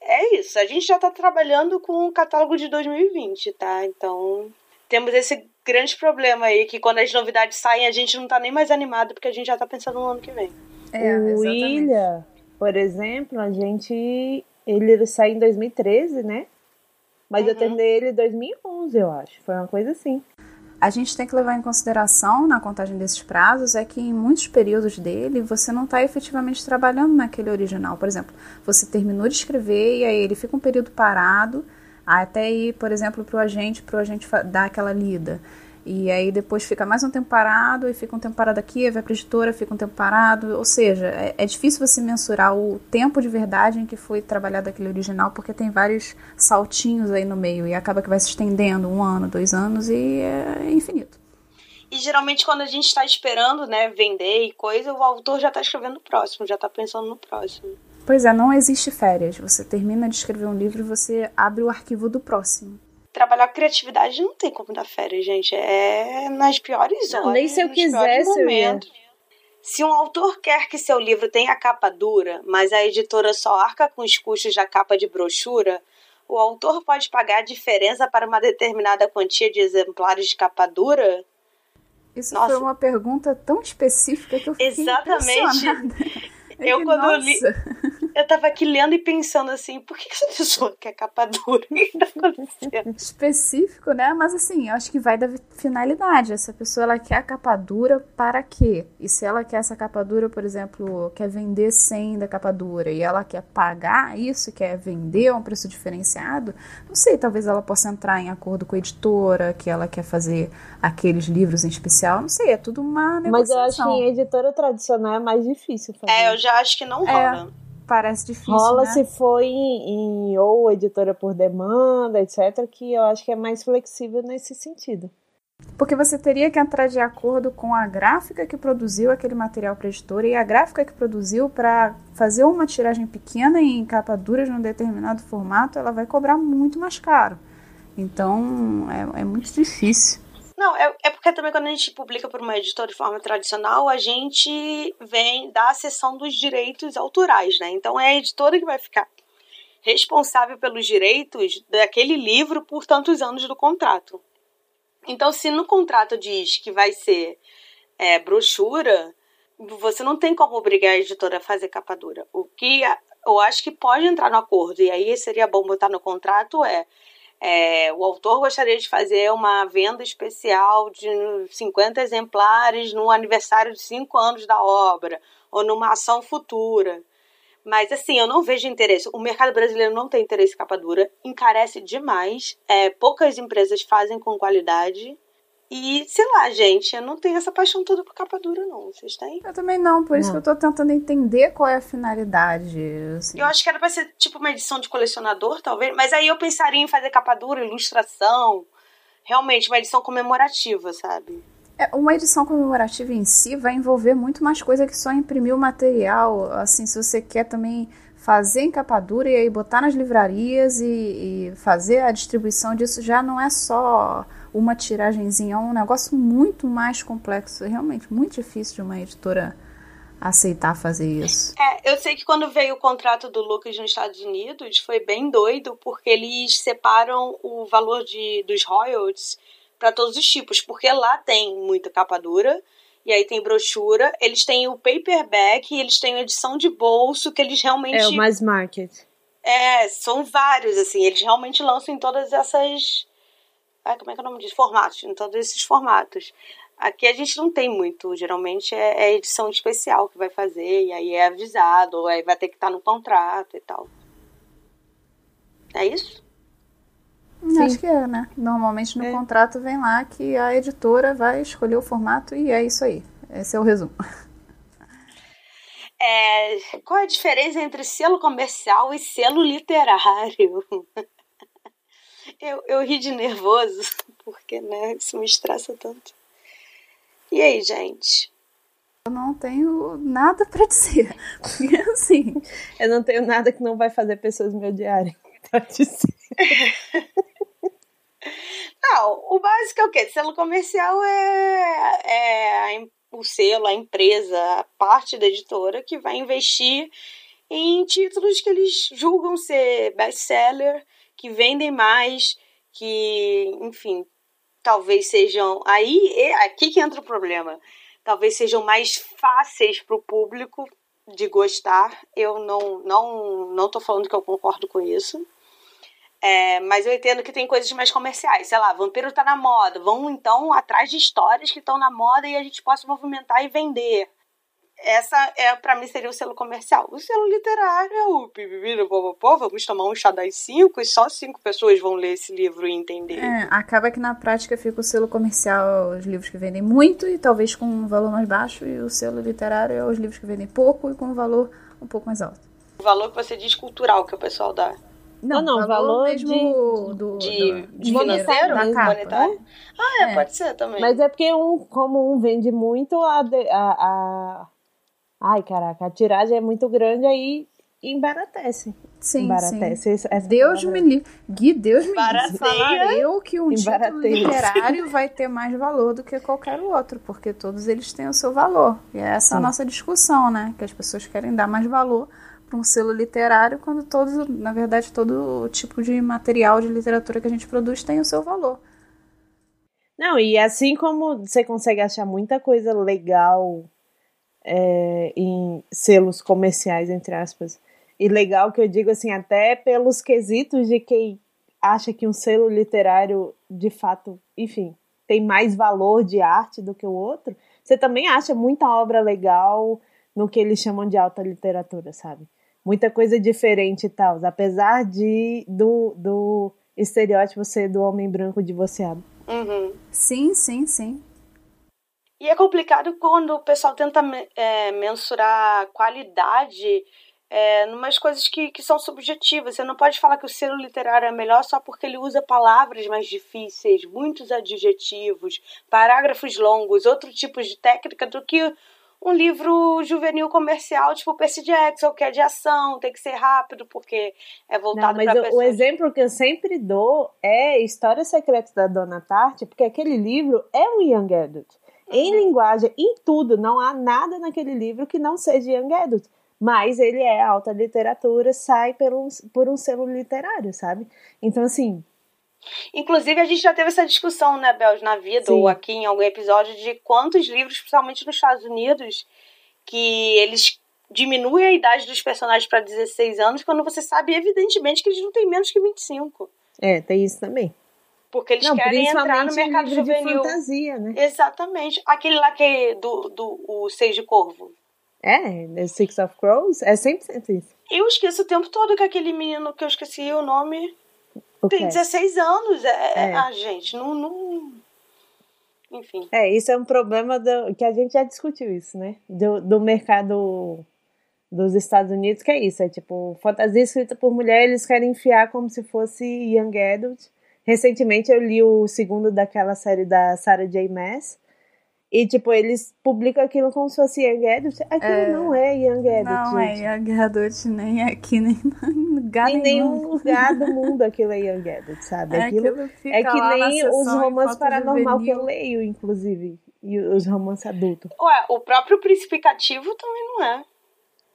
É isso. A gente já está trabalhando com o catálogo de 2020, tá? Então temos esse grande problema aí que quando as novidades saem a gente não está nem mais animado porque a gente já está pensando no ano que vem. É, o Ilha, por exemplo, a gente ele sai em 2013, né? Mas uhum. eu terminei ele em 2011, eu acho. Foi uma coisa assim. A gente tem que levar em consideração na contagem desses prazos é que em muitos períodos dele você não está efetivamente trabalhando naquele original. Por exemplo, você terminou de escrever e aí ele fica um período parado até ir, por exemplo, para o agente, para o agente dar aquela lida. E aí depois fica mais um tempo parado, e fica um tempo parado aqui, vai para a editora, fica um tempo parado. Ou seja, é, é, difícil você mensurar o tempo de verdade em que foi trabalhado aquele original, porque tem vários saltinhos aí no meio, e acaba que vai se estendendo um ano, dois anos, e é infinito. E geralmente quando a gente está esperando, né, vender e coisa, o autor já está escrevendo o próximo, já está pensando no próximo. Pois é, não existe férias. Você termina de escrever um livro e você abre o arquivo do próximo trabalhar criatividade não tem como dar férias, gente. É nas piores horas. nem se eu quisesse. Eu se um autor quer que seu livro tenha capa dura, mas a editora só arca com os custos da capa de brochura, o autor pode pagar a diferença para uma determinada quantia de exemplares de capa dura? Isso Nossa. foi uma pergunta tão específica que eu fiquei Exatamente. Eu, [laughs] quando Nossa. li, eu tava aqui lendo e pensando assim, por que essa pessoa quer capa dura? O que tá acontecendo? Específico, né? Mas assim, eu acho que vai da finalidade. Essa pessoa, ela quer a capa dura para quê? E se ela quer essa capa dura, por exemplo, quer vender 100 da capa dura e ela quer pagar isso, quer vender a um preço diferenciado, não sei, talvez ela possa entrar em acordo com a editora, que ela quer fazer aqueles livros em especial, não sei, é tudo uma negociação. Mas eu acho que em editora tradicional é mais difícil fazer. É, eu já acho que não rola. É parece difícil. Rola né? se for em, em, ou editora por demanda, etc., que eu acho que é mais flexível nesse sentido. Porque você teria que entrar de acordo com a gráfica que produziu aquele material para a editora e a gráfica que produziu para fazer uma tiragem pequena em capa dura de um determinado formato, ela vai cobrar muito mais caro. Então é, é muito difícil. Não, é, é porque também quando a gente publica por uma editora de forma tradicional, a gente vem da seção dos direitos autorais, né? Então é a editora que vai ficar responsável pelos direitos daquele livro por tantos anos do contrato. Então, se no contrato diz que vai ser é, brochura, você não tem como obrigar a editora a fazer capa dura. O que eu acho que pode entrar no acordo, e aí seria bom botar no contrato, é, é o autor gostaria de fazer uma venda especial de 50 exemplares no aniversário de 5 anos da obra, ou numa ação futura. Mas assim, eu não vejo interesse. O mercado brasileiro não tem interesse em capa dura, encarece demais. É, poucas empresas fazem com qualidade. E, sei lá, gente, eu não tenho essa paixão toda por capa dura, não. Vocês têm? Eu também não, por isso que eu tô tentando entender qual é a finalidade. Assim. Eu acho que era pra ser tipo uma edição de colecionador, talvez. Mas aí eu pensaria em fazer capa dura, ilustração. Realmente, uma edição comemorativa, sabe? É, uma edição comemorativa em si vai envolver muito mais coisa que só imprimir o material. Assim, se você quer também fazer encapadura e aí botar nas livrarias e, e fazer a distribuição disso, já não é só uma tiragenzinha, é um negócio muito mais complexo. Realmente muito difícil de uma editora aceitar fazer isso. É, eu sei que quando veio o contrato do Lucas nos Estados Unidos foi bem doido, porque eles separam o valor de, dos royalties para todos os tipos, porque lá tem muita capa dura, e aí tem brochura, eles têm o paperback, e eles têm a edição de bolso, que eles realmente. É o mais market. É, são vários, assim, eles realmente lançam em todas essas. Ah, como é que é o nome disso? Formatos, em todos esses formatos. Aqui a gente não tem muito, geralmente é, é edição especial que vai fazer, e aí é avisado, ou aí vai ter que estar no contrato e tal. É isso? Sim. Acho que é, né? Normalmente no é. contrato vem lá que a editora vai escolher o formato e é isso aí. Esse é o resumo. É, qual é a diferença entre selo comercial e selo literário? [laughs] Eu, eu ri de nervoso, [laughs] porque né, isso me estressa tanto. E aí, gente? Eu não tenho nada para dizer. [laughs] Porque assim. Eu não tenho nada que não vai fazer pessoas me odiarem. [laughs] Pra dizer. Não, o básico é o quê? Selo comercial é, é a, o selo, a empresa, a parte da editora que vai investir em títulos que eles julgam ser best-seller, que vendem mais, que, enfim, talvez sejam. Aí é aqui que entra o problema. Talvez sejam mais fáceis para o público de gostar. Eu não, não, não tô falando que eu concordo com isso. É, mas eu entendo que tem coisas mais comerciais. Sei lá, vampiro tá na moda. Vão então atrás de histórias que estão na moda e a gente possa movimentar e vender. Essa é para mim seria o selo comercial. O selo literário é o pipipira, pô, vamos tomar um chá das cinco e só cinco pessoas vão ler esse livro e entender. É, acaba que na prática fica o selo comercial os livros que vendem muito e talvez com um valor mais baixo, e o selo literário é os livros que vendem pouco e com um valor um pouco mais alto. O valor que você diz cultural que o pessoal dá. Não, não, valor, valor mesmo de, do, de, do, de financeiro, da capa, monetário. Né? Ah, é, é, pode ser também. Mas é porque um, como um vende muito, a, a, a... Ai, caraca, a tiragem é muito grande, aí embaratece. Sim, embaratece. sim. Essa Deus me livre. Gui, Deus me livre. Falar eu que um título literário vai ter mais valor do que qualquer outro, porque todos eles têm o seu valor. E é essa sim. a nossa discussão, né? Que as pessoas querem dar mais valor para um selo literário, quando todos, na verdade, todo tipo de material de literatura que a gente produz tem o seu valor. Não, e assim como você consegue achar muita coisa legal é, em selos comerciais, entre aspas, e legal que eu digo assim, até pelos quesitos de quem acha que um selo literário, de fato, enfim, tem mais valor de arte do que o outro, você também acha muita obra legal no que eles chamam de alta literatura, sabe? muita coisa diferente e tal, apesar de do, do estereótipo ser do homem branco divorciado. Uhum. Sim, sim, sim. E é complicado quando o pessoal tenta é, mensurar qualidade é, numas coisas que, que são subjetivas. Você não pode falar que o selo literário é melhor só porque ele usa palavras mais difíceis, muitos adjetivos, parágrafos longos, outro tipo de técnica do que um livro juvenil comercial, tipo Percy Jackson, que é de ação, tem que ser rápido, porque é voltado para pessoas... o exemplo que eu sempre dou é História Secreta da Dona Tarte, porque aquele livro é um young adult. Em linguagem, em tudo, não há nada naquele livro que não seja young adult. Mas ele é alta literatura, sai por um, por um selo literário, sabe? Então, assim, Inclusive, a gente já teve essa discussão, né, Bels, na vida, Sim. ou aqui em algum episódio, de quantos livros, principalmente nos Estados Unidos, que eles diminuem a idade dos personagens para 16 anos, quando você sabe, evidentemente, que eles não têm menos que 25. É, tem isso também. Porque eles não, querem entrar no mercado livro juvenil. De fantasia, né? Exatamente. Aquele lá que é do, do o Seis de Corvo. É, The Six of Crows, é 100% isso. Eu esqueço o tempo todo que aquele menino que eu esqueci o nome tem 16 anos. É, é. Ah, gente, não, não. Enfim. É, isso é um problema do, que a gente já discutiu isso, né? Do, do mercado dos Estados Unidos, que é isso. É tipo, fantasia escrita por mulher, eles querem enfiar como se fosse Young Adult. Recentemente eu li o segundo daquela série da Sarah J. Maas. E, tipo, eles publicam aquilo como se fosse Young Adult. Aquilo é, não é Young Adult. Não é gente. é Young Adult nem aqui, nem [laughs] em lugar em nenhum lugar do [laughs] mundo aquilo é Young Adult, sabe? É, aquilo, aquilo é que nem os romances paranormal que eu leio, inclusive. E os romances adultos. Ué, o próprio Príncipe Cativo também não é.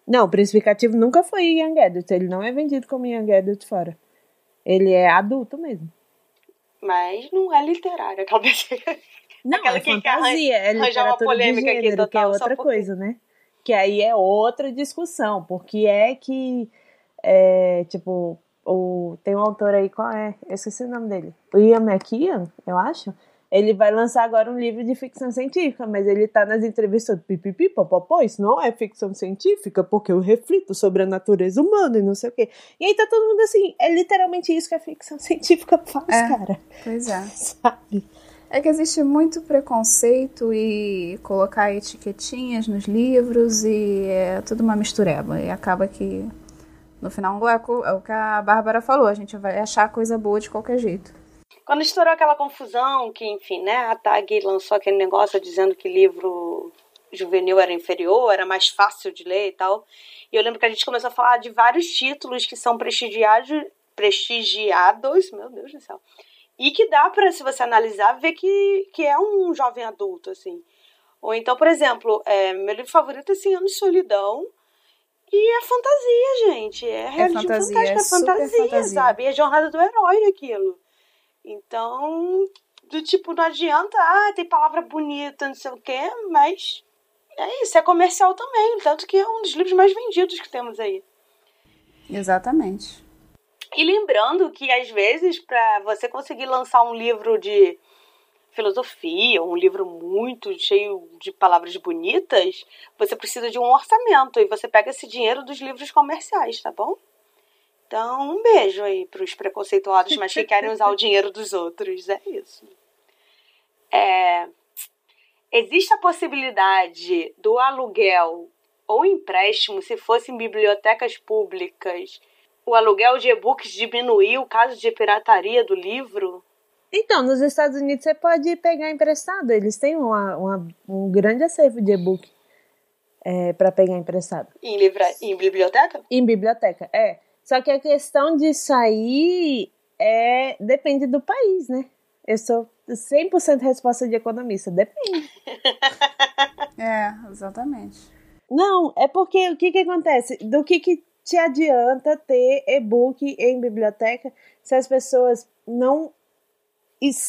Não, o Príncipe Cativo nunca foi Young Adult. Ele não é vendido como Young Adult fora. Ele é adulto mesmo. Mas não é literário, aquela [laughs] Não, Aquela é que fantasia, é literatura de gênero, total, que é outra coisa, né? Que aí é outra discussão, porque é que, é, tipo, o, tem um autor aí, qual é? Eu esqueci o nome dele. O Ian McKeon, eu acho. Ele vai lançar agora um livro de ficção científica, mas ele tá nas entrevistas pipipi, popopó, isso não é ficção científica, porque eu reflito sobre a natureza humana e não sei o quê. E aí tá todo mundo assim, é literalmente isso que a ficção [laughs] científica faz, é, cara. Pois é. [laughs] Sabe? É que existe muito preconceito e colocar etiquetinhas nos livros e é tudo uma mistureba. E acaba que, no final, é o que a Bárbara falou, a gente vai achar coisa boa de qualquer jeito. Quando estourou aquela confusão, que, enfim, né, a TAG lançou aquele negócio dizendo que livro juvenil era inferior, era mais fácil de ler e tal. E eu lembro que a gente começou a falar de vários títulos que são prestigiados, prestigiados, meu Deus do céu, e que dá para, se você analisar, ver que, que é um jovem adulto, assim. Ou então, por exemplo, é, meu livro favorito é 100 Anos de Solidão. E é fantasia, gente. É, realismo é fantasia, fantástico, é, é fantasia, fantasia, sabe? E é jornada do herói aquilo. Então, do tipo, não adianta, ah, tem palavra bonita, não sei o quê, mas é isso, é comercial também. Tanto que é um dos livros mais vendidos que temos aí. Exatamente. E lembrando que, às vezes, para você conseguir lançar um livro de filosofia, um livro muito cheio de palavras bonitas, você precisa de um orçamento e você pega esse dinheiro dos livros comerciais, tá bom? Então, um beijo aí para os preconceituados, mas que querem usar o dinheiro dos outros. É isso. É... Existe a possibilidade do aluguel ou empréstimo se fossem bibliotecas públicas o aluguel de e-books diminuiu caso de pirataria do livro? Então, nos Estados Unidos você pode pegar emprestado. Eles têm uma, uma um grande acervo de e-book é, para pegar emprestado. Em, livra... em biblioteca? Em biblioteca, é. Só que a questão de sair é depende do país, né? Eu sou 100% resposta de economista. Depende. [laughs] é, exatamente. Não, é porque o que que acontece? Do que que te adianta ter e-book em biblioteca se as pessoas não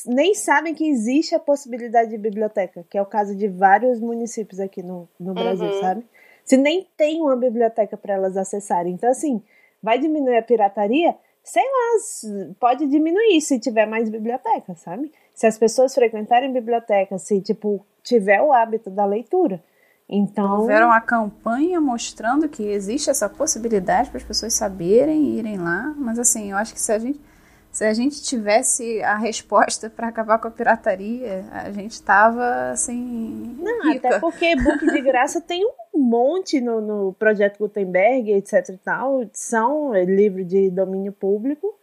nem sabem que existe a possibilidade de biblioteca, que é o caso de vários municípios aqui no, no Brasil, uhum. sabe? Se nem tem uma biblioteca para elas acessarem. Então, assim, vai diminuir a pirataria? Sei lá, pode diminuir se tiver mais biblioteca, sabe? Se as pessoas frequentarem biblioteca, se, tipo, tiver o hábito da leitura. Então. Houveram a campanha mostrando que existe essa possibilidade para as pessoas saberem irem lá. Mas assim, eu acho que se a gente, se a gente tivesse a resposta para acabar com a pirataria, a gente estava assim. Não, rica. até porque book de graça tem um monte no, no projeto Gutenberg, etc e tal. São livros de domínio público.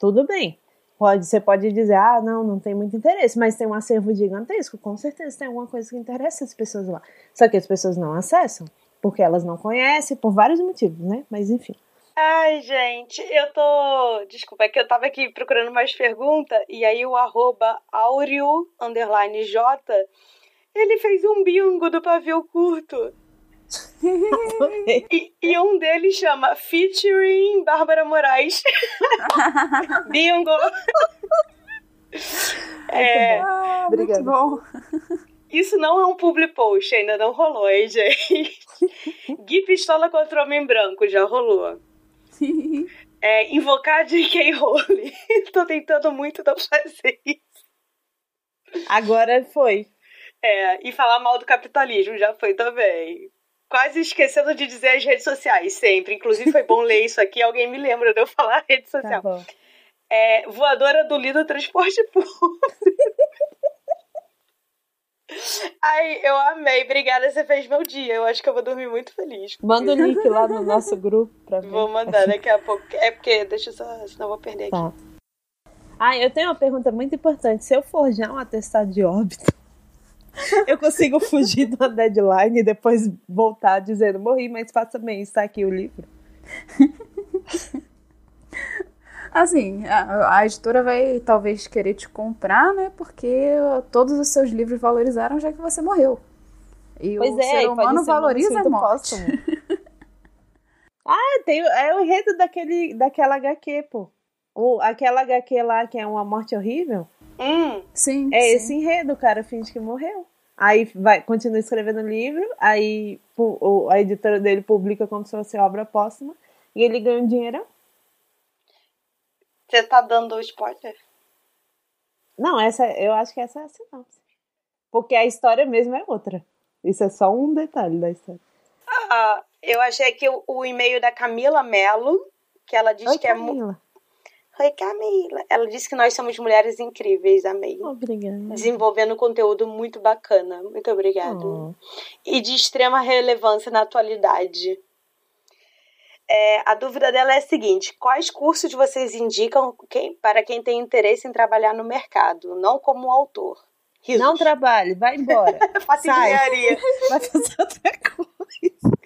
Tudo bem. Pode, você pode dizer, ah, não, não tem muito interesse, mas tem um acervo gigantesco, com certeza tem alguma coisa que interessa as pessoas lá. Só que as pessoas não acessam, porque elas não conhecem, por vários motivos, né? Mas enfim. Ai, gente, eu tô. Desculpa, é que eu tava aqui procurando mais pergunta, e aí o arroba Aureo underline J, ele fez um bingo do pavio curto. [laughs] e, e, um deles chama Featuring Bárbara Moraes. [laughs] bingo! é, ah, muito bom. Isso não é um public post, ainda não rolou, hein, gente? [laughs] Gui Pistola contra Homem Branco, já rolou. [laughs] É, invocar J.K. Rowling. [laughs] Tô tentando muito não fazer isso. Agora foi. É, e falar mal do capitalismo já foi também. Quase esquecendo de dizer as redes sociais, sempre. Inclusive, foi bom ler isso aqui. Alguém me lembra de eu falar rede tá social. Tá é, voadora do Lido Transporte Público. [laughs] Ai, eu amei. Obrigada, você fez meu dia. Eu acho que eu vou dormir muito feliz. Manda o [laughs] link lá no nosso grupo pra Vou mandar daqui a pouco. É porque, deixa eu só, senão eu vou perder tá. aqui. Ah, eu tenho uma pergunta muito importante. Se eu forjar um atestado de óbito, eu consigo fugir da deadline e depois voltar dizendo morri, mas faça bem, está aqui o livro. [laughs] Assim, a, a, editora vai talvez querer te comprar, né? Porque todos os seus livros valorizaram já que você morreu. E pois o é, ser humano valoriza a morte. [laughs] ah, tem, é o enredo daquele, daquela HQ, pô. O, aquela HQ lá que é uma morte horrível. Hum, sim. É sim. esse enredo, o cara finge que morreu. Aí vai, continua escrevendo o livro, aí a editora dele publica como se fosse obra póstuma, e ele ganha um dinheirão. Você tá dando spoiler? Não, essa, eu acho que essa é a sinopse. Porque a história mesmo é outra. Isso é só um detalhe da história. Ah, eu achei que o, o e-mail da Camila Mello, que ela diz Oi, que Camila. é. Oi, Camila. Ela disse que nós somos mulheres incríveis, amei. Obrigada. Desenvolvendo conteúdo muito bacana. Muito obrigada. Oh. E de extrema relevância na atualidade. É, a dúvida dela é a seguinte: quais cursos vocês indicam quem, para quem tem interesse em trabalhar no mercado, não como autor? Risos. Não trabalhe, vai embora. [laughs] Faça engenharia. [laughs] Vai fazer outra coisa.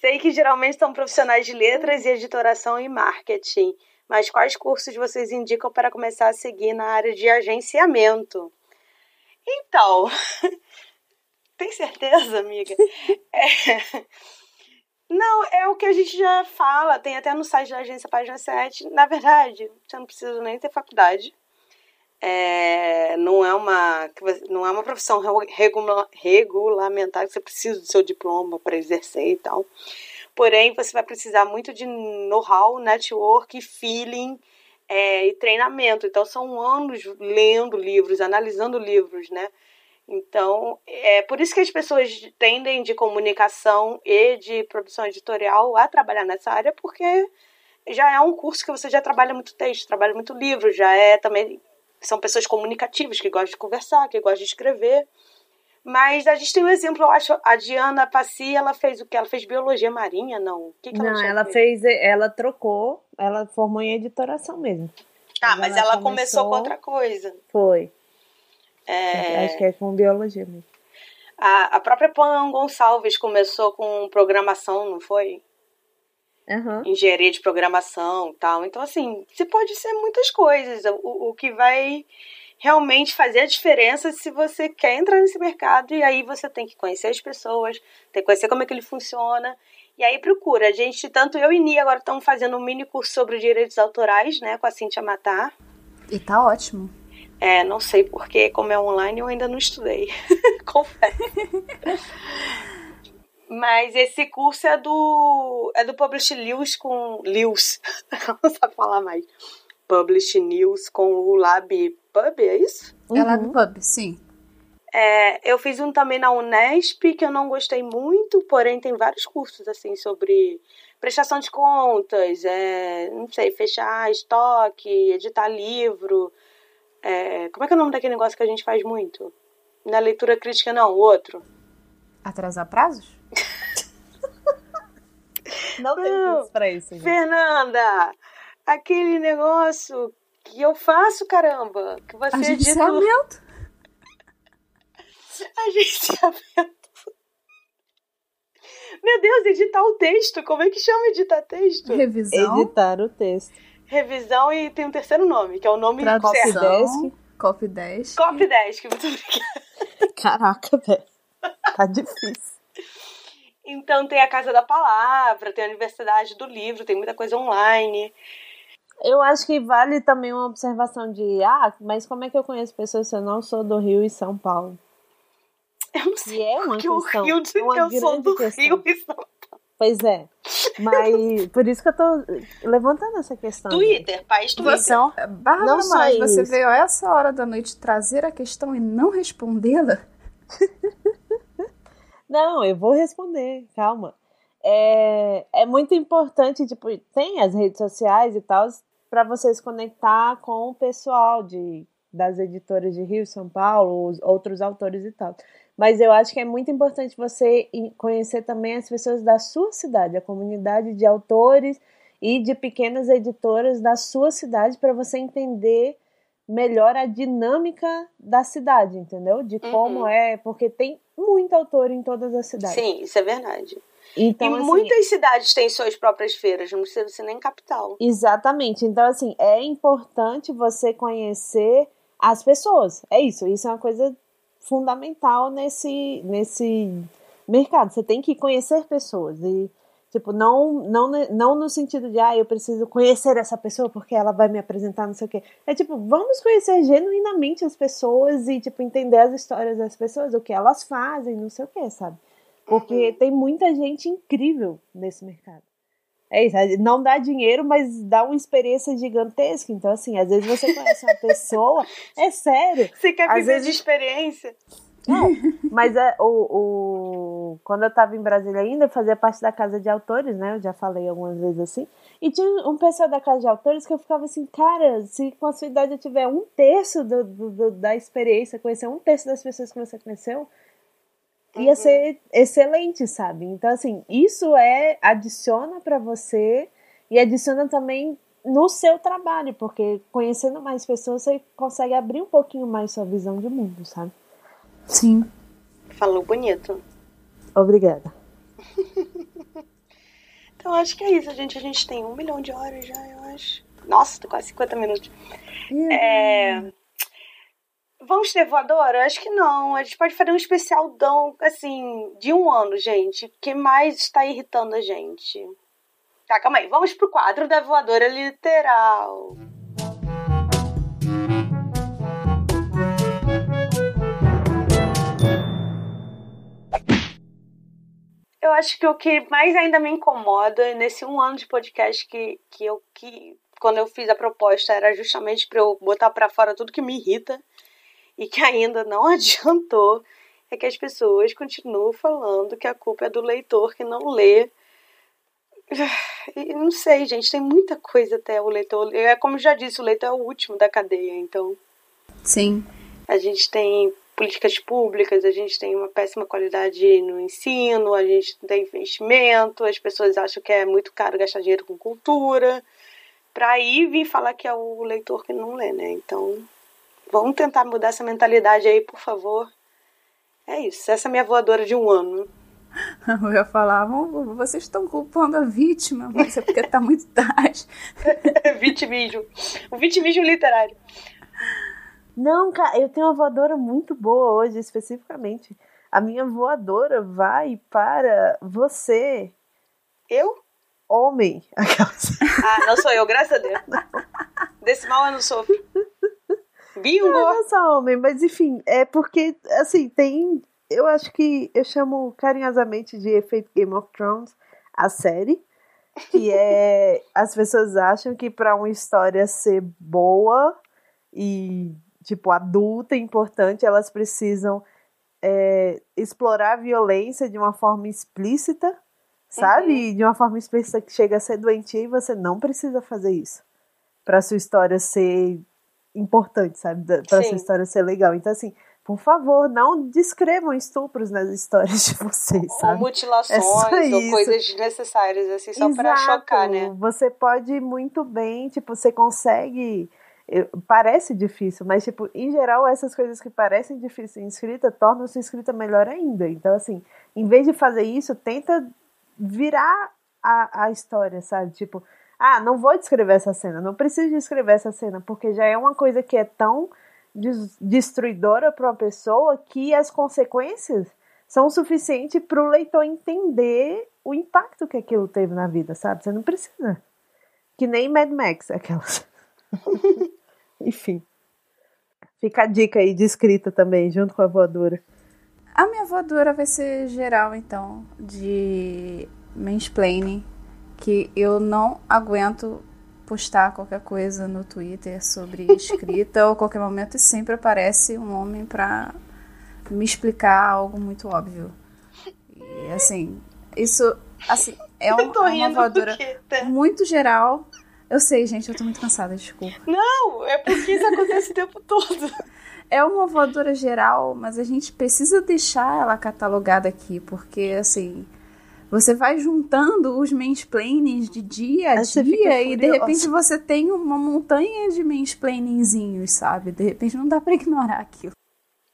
Sei que geralmente são profissionais de letras e editoração e marketing, mas quais cursos vocês indicam para começar a seguir na área de agenciamento? Então, [laughs] tem certeza, amiga? É, não, é o que a gente já fala, tem até no site da agência página 7. Na verdade, você não precisa nem ter faculdade. É, não, é uma, não é uma profissão regula, regulamentar que você precisa do seu diploma para exercer e tal. Porém, você vai precisar muito de know-how, network, feeling é, e treinamento. Então, são anos lendo livros, analisando livros, né? Então, é por isso que as pessoas tendem de comunicação e de produção editorial a trabalhar nessa área, porque já é um curso que você já trabalha muito texto, trabalha muito livro, já é também. São pessoas comunicativas que gostam de conversar, que gostam de escrever. Mas a gente tem um exemplo, eu acho, a Diana Passi, ela fez o que? Ela fez biologia marinha, não? O que, que ela Não, ela fez, ela trocou, ela formou em editoração mesmo. Ah, mas, mas ela, ela começou... começou com outra coisa. Foi. É... Acho que é com biologia mesmo. A, a própria Pan Gonçalves começou com programação, não foi? Uhum. Engenharia de programação e tal. Então, assim, você pode ser muitas coisas. O, o que vai realmente fazer a diferença se você quer entrar nesse mercado e aí você tem que conhecer as pessoas, tem que conhecer como é que ele funciona. E aí procura. A gente, tanto eu e Nia agora estamos fazendo um mini curso sobre direitos autorais, né, com a Cintia Matar. E tá ótimo. É, não sei porque, como é online, eu ainda não estudei. [laughs] Confesso. Mas esse curso é do é do Publish News com Lewis. [laughs] não sabe falar mais. Publish News com o Lab Pub, é isso? É Lab uhum. Pub, sim. É, eu fiz um também na Unesp que eu não gostei muito, porém tem vários cursos assim sobre prestação de contas, é, não sei, fechar estoque, editar livro, é, como é que é o nome daquele negócio que a gente faz muito? Na leitura crítica, não, o outro. Atrasar prazos? [laughs] não tem curso pra isso. Gente. Fernanda, aquele negócio que eu faço, caramba? Que você Agenciamento. [laughs] Agenciamento. Meu Deus, editar o texto. Como é que chama editar texto? Revisão. Editar o texto. Revisão e tem um terceiro nome, que é o nome Tradução. Copy desk. Copy Desk, muito obrigada. Caraca, velho. Tá difícil. Então tem a Casa da Palavra, tem a Universidade do Livro, tem muita coisa online. Eu acho que vale também uma observação de, ah, mas como é que eu conheço pessoas se eu não sou do Rio e São Paulo? Eu não sei E é uma porque o questão. Rio é diz que uma eu sou do questão. Rio e São Pois é. Mas por isso que eu tô levantando essa questão. Twitter, país Twitter. Você, não, Bárbara, Não só mas você isso. veio a essa hora da noite trazer a questão e não respondê-la? [laughs] não, eu vou responder, calma. É, é muito importante, tipo, tem as redes sociais e tal, para você se conectar com o pessoal de, das editoras de Rio, São Paulo, os outros autores e tal. Mas eu acho que é muito importante você conhecer também as pessoas da sua cidade, a comunidade de autores e de pequenas editoras da sua cidade, para você entender melhor a dinâmica da cidade, entendeu? De como Uhum. é, porque tem muito autor em todas as cidades. Sim, isso é verdade. Então, e assim, muitas cidades têm suas próprias feiras, não precisa ser nem capital. Exatamente. Então, assim, é importante você conhecer as pessoas. É isso. Isso é uma coisa fundamental nesse, nesse mercado. Você tem que conhecer pessoas. E, tipo, não, não, não no sentido de, ah, eu preciso conhecer essa pessoa porque ela vai me apresentar, não sei o quê. É tipo, vamos conhecer genuinamente as pessoas e, tipo, entender as histórias das pessoas, o que elas fazem, não sei o quê, sabe? Porque tem muita gente incrível nesse mercado. É isso, não dá dinheiro, mas dá uma experiência gigantesca. Então, assim, às vezes você conhece uma pessoa, é sério. Você quer Às viver vezes- de experiência? É, mas é, o, o, quando eu tava em Brasília ainda, eu fazia parte da casa de autores, né? Eu já falei algumas vezes assim. E tinha um pessoal da casa de autores que eu ficava assim, cara, se com a sua idade eu tiver um terço do, do- do- da experiência, conhecer um terço das pessoas que você conheceu, ia ser excelente, sabe? Então, assim, isso é, adiciona pra você e adiciona também no seu trabalho, porque conhecendo mais pessoas, você consegue abrir um pouquinho mais sua visão de mundo, sabe? Sim. Falou bonito. Obrigada. [laughs] Então acho que é isso, gente. A gente tem um milhão de horas já, eu acho. Nossa, tô quase 50 minutos. É... Vamos ter voadora? Acho que não. A gente pode fazer um especialdão, assim, de um ano, gente. O que mais está irritando a gente? Tá, calma aí. Vamos pro quadro da voadora literal. Eu acho que o que mais ainda me incomoda nesse um ano de podcast que, que eu que quando eu fiz a proposta era justamente para eu botar para fora tudo que me irrita e que ainda não [laughs] adiantou é que as pessoas continuam falando que a culpa é do leitor que não lê. E não sei, gente, tem muita coisa até o leitor. É como eu já disse, o leitor é o último da cadeia, então Sim. a gente tem políticas públicas, a gente tem uma péssima qualidade no ensino, a gente não tem investimento, as pessoas acham que é muito caro gastar dinheiro com cultura, para aí vir falar que é o leitor que não lê, né? Então, vamos tentar mudar essa mentalidade aí, por favor. É isso, essa é a minha voadora de um ano. [laughs] Eu ia falar, "Vão- vocês estão culpando a vítima, mas é porque tá muito tarde. [laughs] vitimismo. O vitimismo literário. Não, cara, eu tenho uma voadora muito boa hoje, especificamente. A minha voadora vai para você, Eu? homem. [laughs] Aquelas- Ah, não sou eu, graças a Deus. Desse mal eu não sofro. Bingo! Não é só homem, mas enfim, é porque, assim, tem. Eu acho que eu chamo carinhosamente de efeito Game of Thrones a série. Que é. [laughs] As pessoas acham que para uma história ser boa e, tipo, adulta e importante, elas precisam é, explorar a violência de uma forma explícita, sabe? De uma forma explícita que chega a ser doentia e você não precisa fazer isso para sua história ser importante, sabe? Para Sim. sua história ser legal. Então, assim, por favor, não descrevam estupros nas histórias de vocês, Ou sabe? mutilações, É ou coisas desnecessárias, assim, só pra Exato. chocar, né? Você pode muito bem, tipo, você consegue parece difícil, mas, tipo, em geral, essas coisas que parecem difíceis em escrita tornam-se escrita melhor ainda. Então, assim, em vez de fazer isso, tenta virar a, a história, sabe? Tipo, ah, não vou descrever essa cena, não preciso descrever essa cena, porque já é uma coisa que é tão destruidora para uma pessoa que as consequências são o suficiente para o leitor entender o impacto que aquilo teve na vida, sabe? Você não precisa. Que nem Mad Max, aquelas. [laughs] Enfim. Fica a dica aí de escrita também, junto com a voadora. A minha voadora vai ser geral, então, de mansplaining, que eu não aguento postar qualquer coisa no Twitter sobre [laughs] escrita ou qualquer momento e sempre aparece um homem pra me explicar algo muito óbvio. E assim, isso assim, é, [laughs] um, é uma voadora tá? muito geral eu sei, gente, eu tô muito cansada, desculpa. Não, é porque isso acontece o tempo todo. [laughs] É uma voadora geral, mas a gente precisa deixar ela catalogada aqui, porque assim, você vai juntando os mansplainings de dia a dia e de repente você tem uma montanha de mansplainingzinhos, sabe? De repente não dá para ignorar aquilo.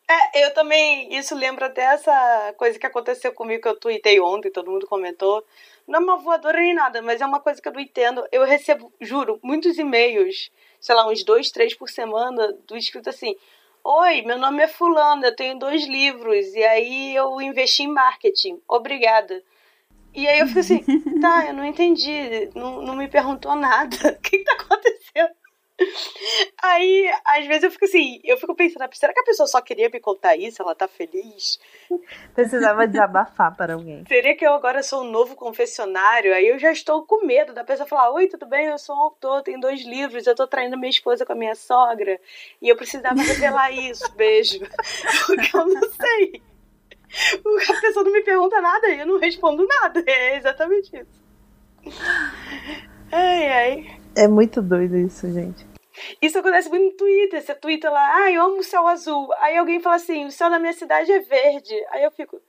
É, eu também, isso lembra até essa coisa que aconteceu comigo que eu tuitei ontem, todo mundo comentou, não é uma voadora nem nada, mas é uma coisa que eu não entendo. Eu recebo, juro, muitos e-mails, sei lá, uns dois, três por semana, do escrito assim: Oi, meu nome é Fulano, eu tenho dois livros, e aí eu investi em marketing. Obrigada. E aí eu fico assim, tá, eu não entendi, não, não me perguntou nada. [laughs] O que, que tá acontecendo? Aí, às vezes eu fico assim, eu fico pensando, será que a pessoa só queria me contar isso? Ela tá feliz? Precisava desabafar para alguém. Seria que eu agora sou um novo confessionário? Aí eu já estou com medo da pessoa falar: Oi, tudo bem? Eu sou um autor, tenho dois livros, eu tô traindo minha esposa com a minha sogra e eu precisava revelar isso. Beijo. [laughs] Porque eu não sei. [laughs] A pessoa não me pergunta nada e eu não respondo nada. É exatamente isso. Ai, ai. É muito doido isso, gente. Isso acontece muito no Twitter. Você twitta lá, ah, eu amo o céu azul. Aí alguém fala assim, o céu da minha cidade é verde. Aí eu fico.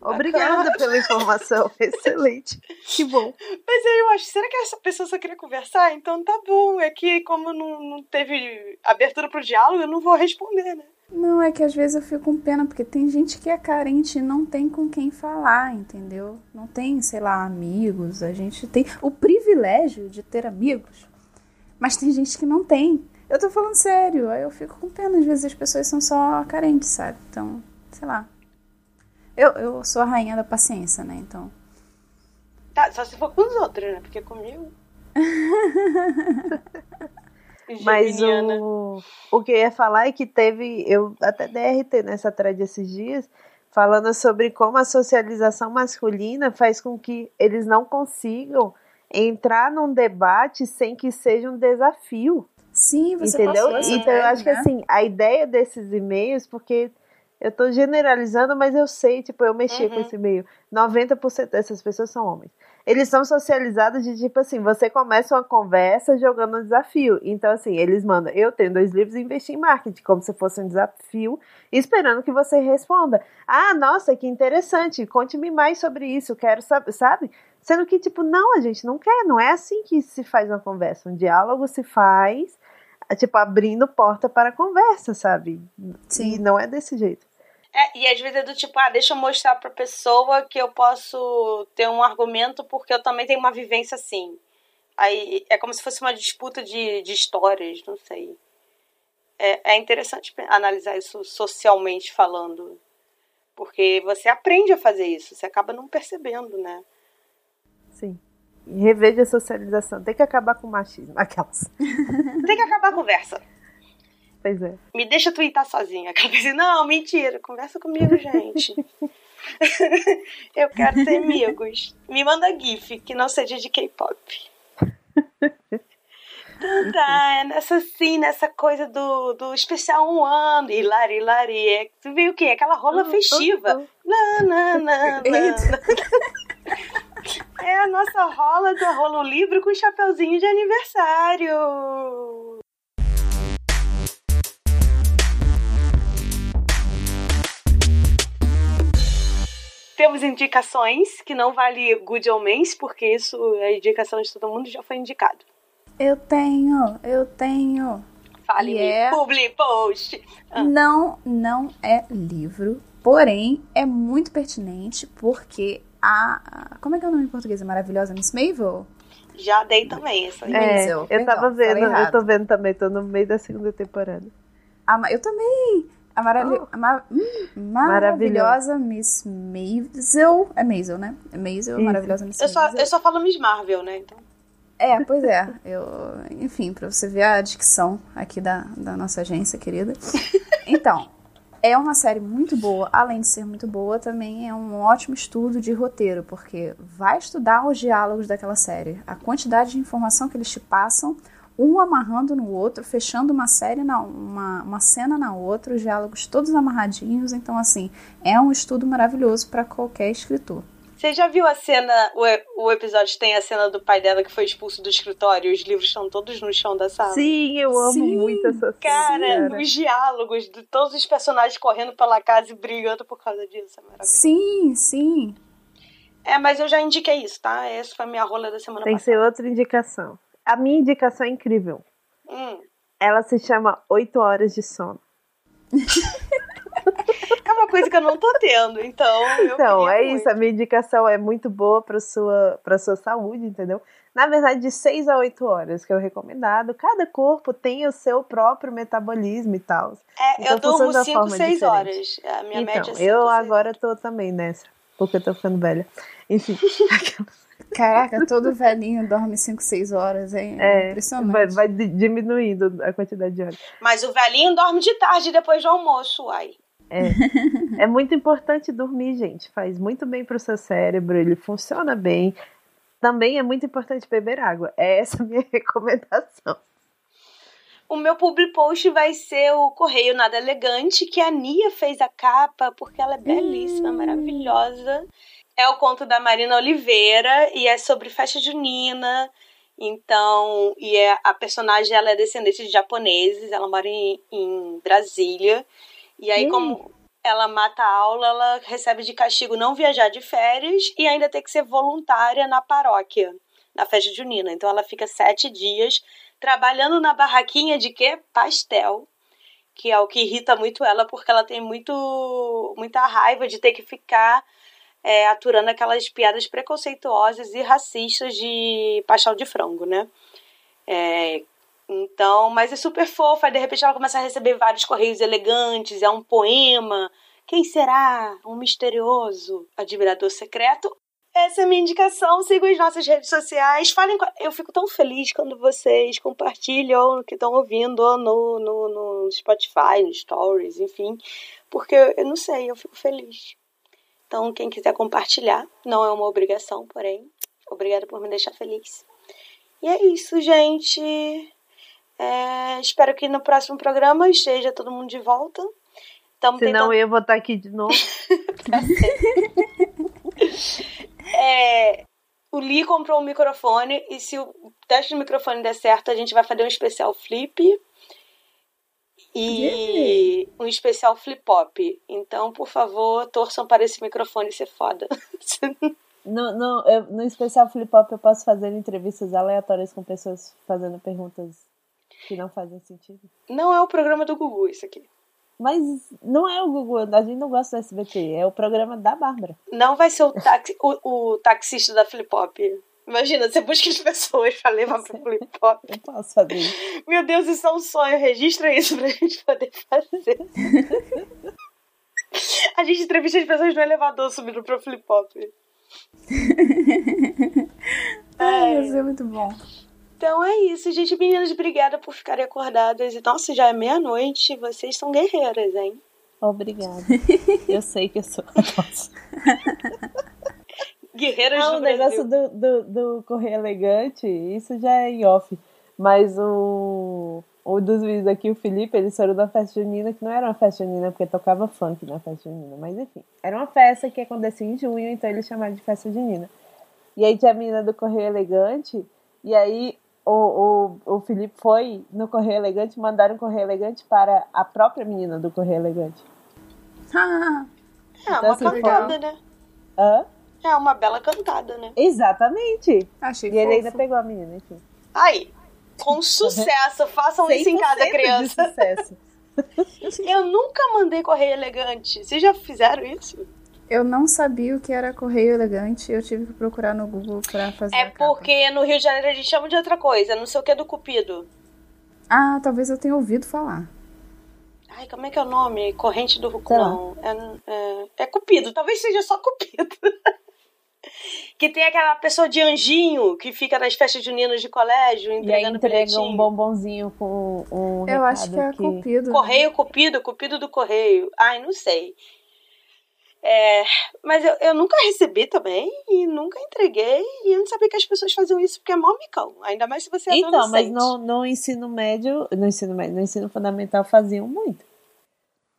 Obrigada pela informação. [laughs] Excelente. Que bom. Mas aí eu acho, será que essa pessoa só queria conversar? Então tá bom. É que como não, não teve abertura pro diálogo, eu não vou responder, né? Não, é que às vezes eu fico com pena, porque tem gente que é carente e não tem com quem falar, entendeu? Não tem, sei lá, amigos. A gente tem o privilégio de ter amigos, mas tem gente que não tem. Eu tô falando sério, aí eu fico com pena. Às vezes as pessoas são só carentes, sabe? Então, sei lá. Eu, eu sou a rainha da paciência, né? Então. Tá, só se for com os outros, né? Porque comigo. [laughs] Mas o, o que eu ia falar é que teve, eu até DRT nessa thread esses dias, falando sobre como a socialização masculina faz com que eles não consigam entrar num debate sem que seja um desafio. Sim, você entendeu? Então eu acho né? que assim, a ideia desses e-mails, porque eu tô generalizando, mas eu sei, tipo, eu mexi uhum. com esse e-mail. 90% dessas pessoas são homens eles são socializados de tipo assim, você começa uma conversa jogando um desafio. Então, assim, eles mandam, eu tenho dois livros e investi em marketing, como se fosse um desafio, esperando que você responda. Ah, nossa, que interessante, conte-me mais sobre isso, quero saber, sabe? Sendo que, tipo, não, a gente não quer, não é assim que se faz uma conversa. Um diálogo se faz, tipo, abrindo porta para a conversa, sabe? Sim. E não é desse jeito. É, e às vezes é do tipo, ah, deixa eu mostrar pra pessoa que eu posso ter um argumento porque eu também tenho uma vivência assim. Aí é como se fosse uma disputa de, de histórias, não sei. É, é interessante analisar isso socialmente falando. Porque você aprende a fazer isso, você acaba não percebendo, né? Sim. Reveja a socialização. Tem que acabar com o machismo. Aquelas. Tem que acabar a conversa. Pois é. Me deixa twittar sozinha. [laughs] Assim, não, mentira, conversa comigo, gente. [laughs] eu quero ter amigos. Me manda GIF, que não seja de K-pop. [laughs] Então tá, é nessa assim, nessa coisa do, do especial um ano, hilari, hilari. É, tu viu o quê? Aquela rola uh, festiva. Uh, uh. Não, não, não, É a nossa rola do rolo livre com chapeuzinho de aniversário. Temos indicações, que não vale good omens, porque isso é indicação de todo mundo já foi indicado. Eu tenho, eu tenho. Fale é- publi post. Ah. Não, não é livro, porém é muito pertinente porque a. Como é que é o nome em português? A maravilhosa Miss Mavel? Já dei também essa. É. É, Maisel, eu perdão, tava vendo, falei eu tô vendo também, tô no meio da segunda temporada. A ma- eu também! A, maravi- a ma- hum, maravilhosa Miss Maisel. É Maisel, né? É Maisel, Isso. maravilhosa Miss Eu só, Maisel. eu só falo Miss Marvel, né? Então. É, pois é. Eu, enfim, pra você ver a dicção aqui da, da nossa agência querida. [laughs] Então, é uma série muito boa. Além de ser muito boa, também é um ótimo estudo de roteiro, porque vai estudar os diálogos daquela série. A quantidade de informação que eles te passam, um amarrando no outro, fechando uma série na uma, uma cena na outra, os diálogos todos amarradinhos. Então, assim, é um estudo maravilhoso para qualquer escritor. Você já viu a cena, o, o episódio tem a cena do pai dela que foi expulso do escritório e os livros estão todos no chão da sala? Sim, eu amo Sim, muito essa Cara, cena. os diálogos de todos os personagens correndo pela casa e brigando por causa disso. É maravilhoso. Sim, sim. É, mas eu já indiquei isso, tá? Essa foi a minha rola da semana Tem que passada. ser outra indicação. A minha indicação é incrível. Hum. Ela se chama 8 Horas de Sono. [laughs] É uma coisa que eu não tô tendo, então. Então, é muito. isso. A minha indicação é muito boa para sua, pra sua saúde, entendeu? Na verdade, de 6 a 8 horas, que é o recomendado. Cada corpo tem o seu próprio metabolismo e tal. É, Então eu durmo funciona de uma 5, forma 6 diferente. horas. A minha média é Então, 5, eu 6 agora tô também nessa. Porque eu tô ficando velha. Enfim, [laughs] Caraca, todo velhinho dorme 5, 6 horas, hein? é, Impressionante. vai, vai di- diminuindo a quantidade de horas. Mas o velhinho dorme de tarde depois do almoço, uai. É muito importante dormir, gente. Faz muito bem pro seu cérebro, ele funciona bem. Também é muito importante beber água. É essa a minha [laughs] recomendação. O meu public post vai ser o Correio Nada Elegante, que a Nia fez a capa, porque ela é belíssima, maravilhosa. É o conto da Marina Oliveira e é sobre festa junina. Então, e é, a personagem ela é descendente de japoneses, ela mora em, em Brasília. E aí, Hum. como ela mata a aula, ela recebe de castigo não viajar de férias e ainda ter que ser voluntária na paróquia, na festa junina. Então, ela fica sete dias trabalhando na barraquinha de quê? Pastel. Que é o que irrita muito ela, porque ela tem muito, muita raiva de ter que ficar é, aturando aquelas piadas preconceituosas e racistas de pastel de frango, né? É, então, mas é super fofa. Aí, de repente, ela começa a receber vários correios elegantes. É um poema. Quem será? Um misterioso admirador secreto? Essa é a minha indicação. Sigam as nossas redes sociais. Falem. Eu fico tão feliz quando vocês compartilham o que estão ouvindo no, no, no Spotify, no Stories, enfim. Porque eu não sei, eu fico feliz. Então, quem quiser compartilhar, não é uma obrigação, porém, obrigada por me deixar feliz. E é isso, gente. É, espero que no próximo programa esteja todo mundo de volta. Estamos Senão eu vou estar aqui de novo. [laughs] [laughs] É, o Lee comprou um microfone e se o teste do microfone der certo, a gente vai fazer um especial flip e um especial flip pop. Então, por favor, torçam para esse microfone ser foda. [laughs] No, no, eu- no especial Flip Hop eu posso fazer entrevistas aleatórias com pessoas fazendo perguntas que não fazem sentido. Não é o programa do Gugu isso aqui. Mas não é o Google, a gente não gosta do SBT, é o programa da Bárbara. Não vai ser o, taxi, o, o taxista da flip pop. Imagina, você busca as pessoas pra levar pro flip pop. Eu posso fazer isso. Meu Deus, isso é um sonho. Registra isso pra gente poder fazer. A gente entrevista as pessoas no elevador subindo pro flip pop. [laughs] Ai, ia ser muito bom. Então é isso, gente. Meninas, obrigada por ficarem acordadas. E, nossa, já é meia-noite. Vocês são guerreiras, hein? Obrigada. [laughs] Eu sei que eu sou. [laughs] Guerreiras Ah, do o negócio do, do, do correr elegante, isso já é em off. Mas o, o dos vídeos aqui, o Felipe, eles foram na festa junina, que não era uma festa junina, porque tocava funk na festa junina. Mas enfim, era uma festa que acontecia em junho, então eles chamaram de festa junina. E aí tinha a menina do Correio Elegante, e aí o, o, o Felipe foi no Correio Elegante, mandaram um Correio Elegante para a própria menina do Correio Elegante. [laughs] Ah, É Então, uma assim, cantada, né? Hã? É uma bela cantada, né? Exatamente! achei E ele ainda pegou a menina, enfim. Aí. Com sucesso. Façam isso em casa, criança. sucesso. [laughs] Eu nunca mandei correio elegante. Vocês já fizeram isso? Eu não sabia o que era correio elegante, eu tive que procurar no Google pra fazer. É porque no Rio de Janeiro a gente chama de outra coisa, não sei o que é do Cupido. Ah, talvez eu tenha ouvido falar. Ai, como é que é o nome? Corrente do Rucu. Não, é, é, é Cupido, talvez seja só Cupido. [laughs] que tem aquela pessoa de anjinho que fica nas festas juninas de colégio entregando entrega um bombonzinho com um Eu acho que é que... Cupido. Correio, Cupido, Cupido do Correio. Ai, não sei. É, mas eu, eu nunca recebi também e nunca entreguei e eu não sabia que as pessoas faziam isso porque é mó micão, ainda mais se você é então, adolescente. Então, mas no, no ensino médio, no ensino médio, no ensino fundamental faziam muito.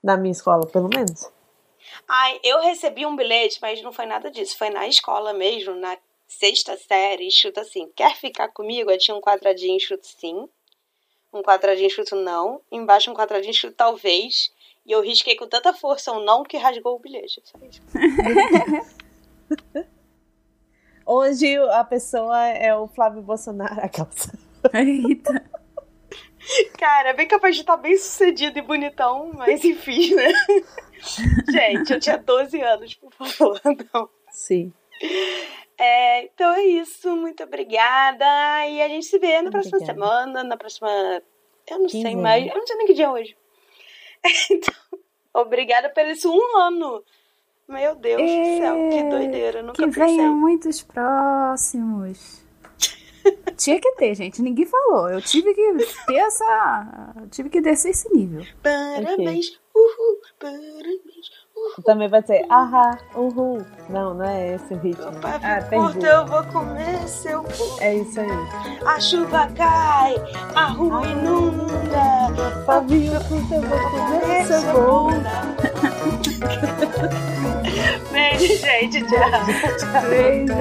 Na minha escola, pelo menos. Ai, eu recebi um bilhete, mas não foi nada disso, foi na escola mesmo, na sexta série, escrito assim, quer ficar comigo? Eu tinha um quadradinho escrito sim, um quadradinho escrito não, embaixo um quadradinho escrito talvez, e eu risquei com tanta força um não que rasgou o bilhete. [laughs] Hoje a pessoa é o Flávio Bolsonaro. Aquelas. Eita. Cara, bem capaz de estar bem sucedido e bonitão, mas enfim, né? [laughs] Gente, eu tinha 12 anos, por favor, não. Sim. É, então é isso, muito obrigada. E a gente se vê na próxima obrigada. semana, na próxima. Eu não sei mais. Eu não sei nem que dia é hoje. [laughs] Então, obrigada por esse um ano. Meu Deus e... do céu, que doideira. Nunca que pensei. venham muitos próximos. Tinha que ter, gente. Ninguém falou. Eu tive que ter essa. Eu tive que descer esse nível. Parabéns, okay. uhul, parabéns, também vai ser ahá, uhul. Não, não é esse o ritmo. Ah, perdi. eu vou comer seu bolo. É isso aí. A chuva cai, a rua inunda. Pavio curto, eu vou comer seu bolo. [laughs] Beijo, gente. Tchau. Beijo.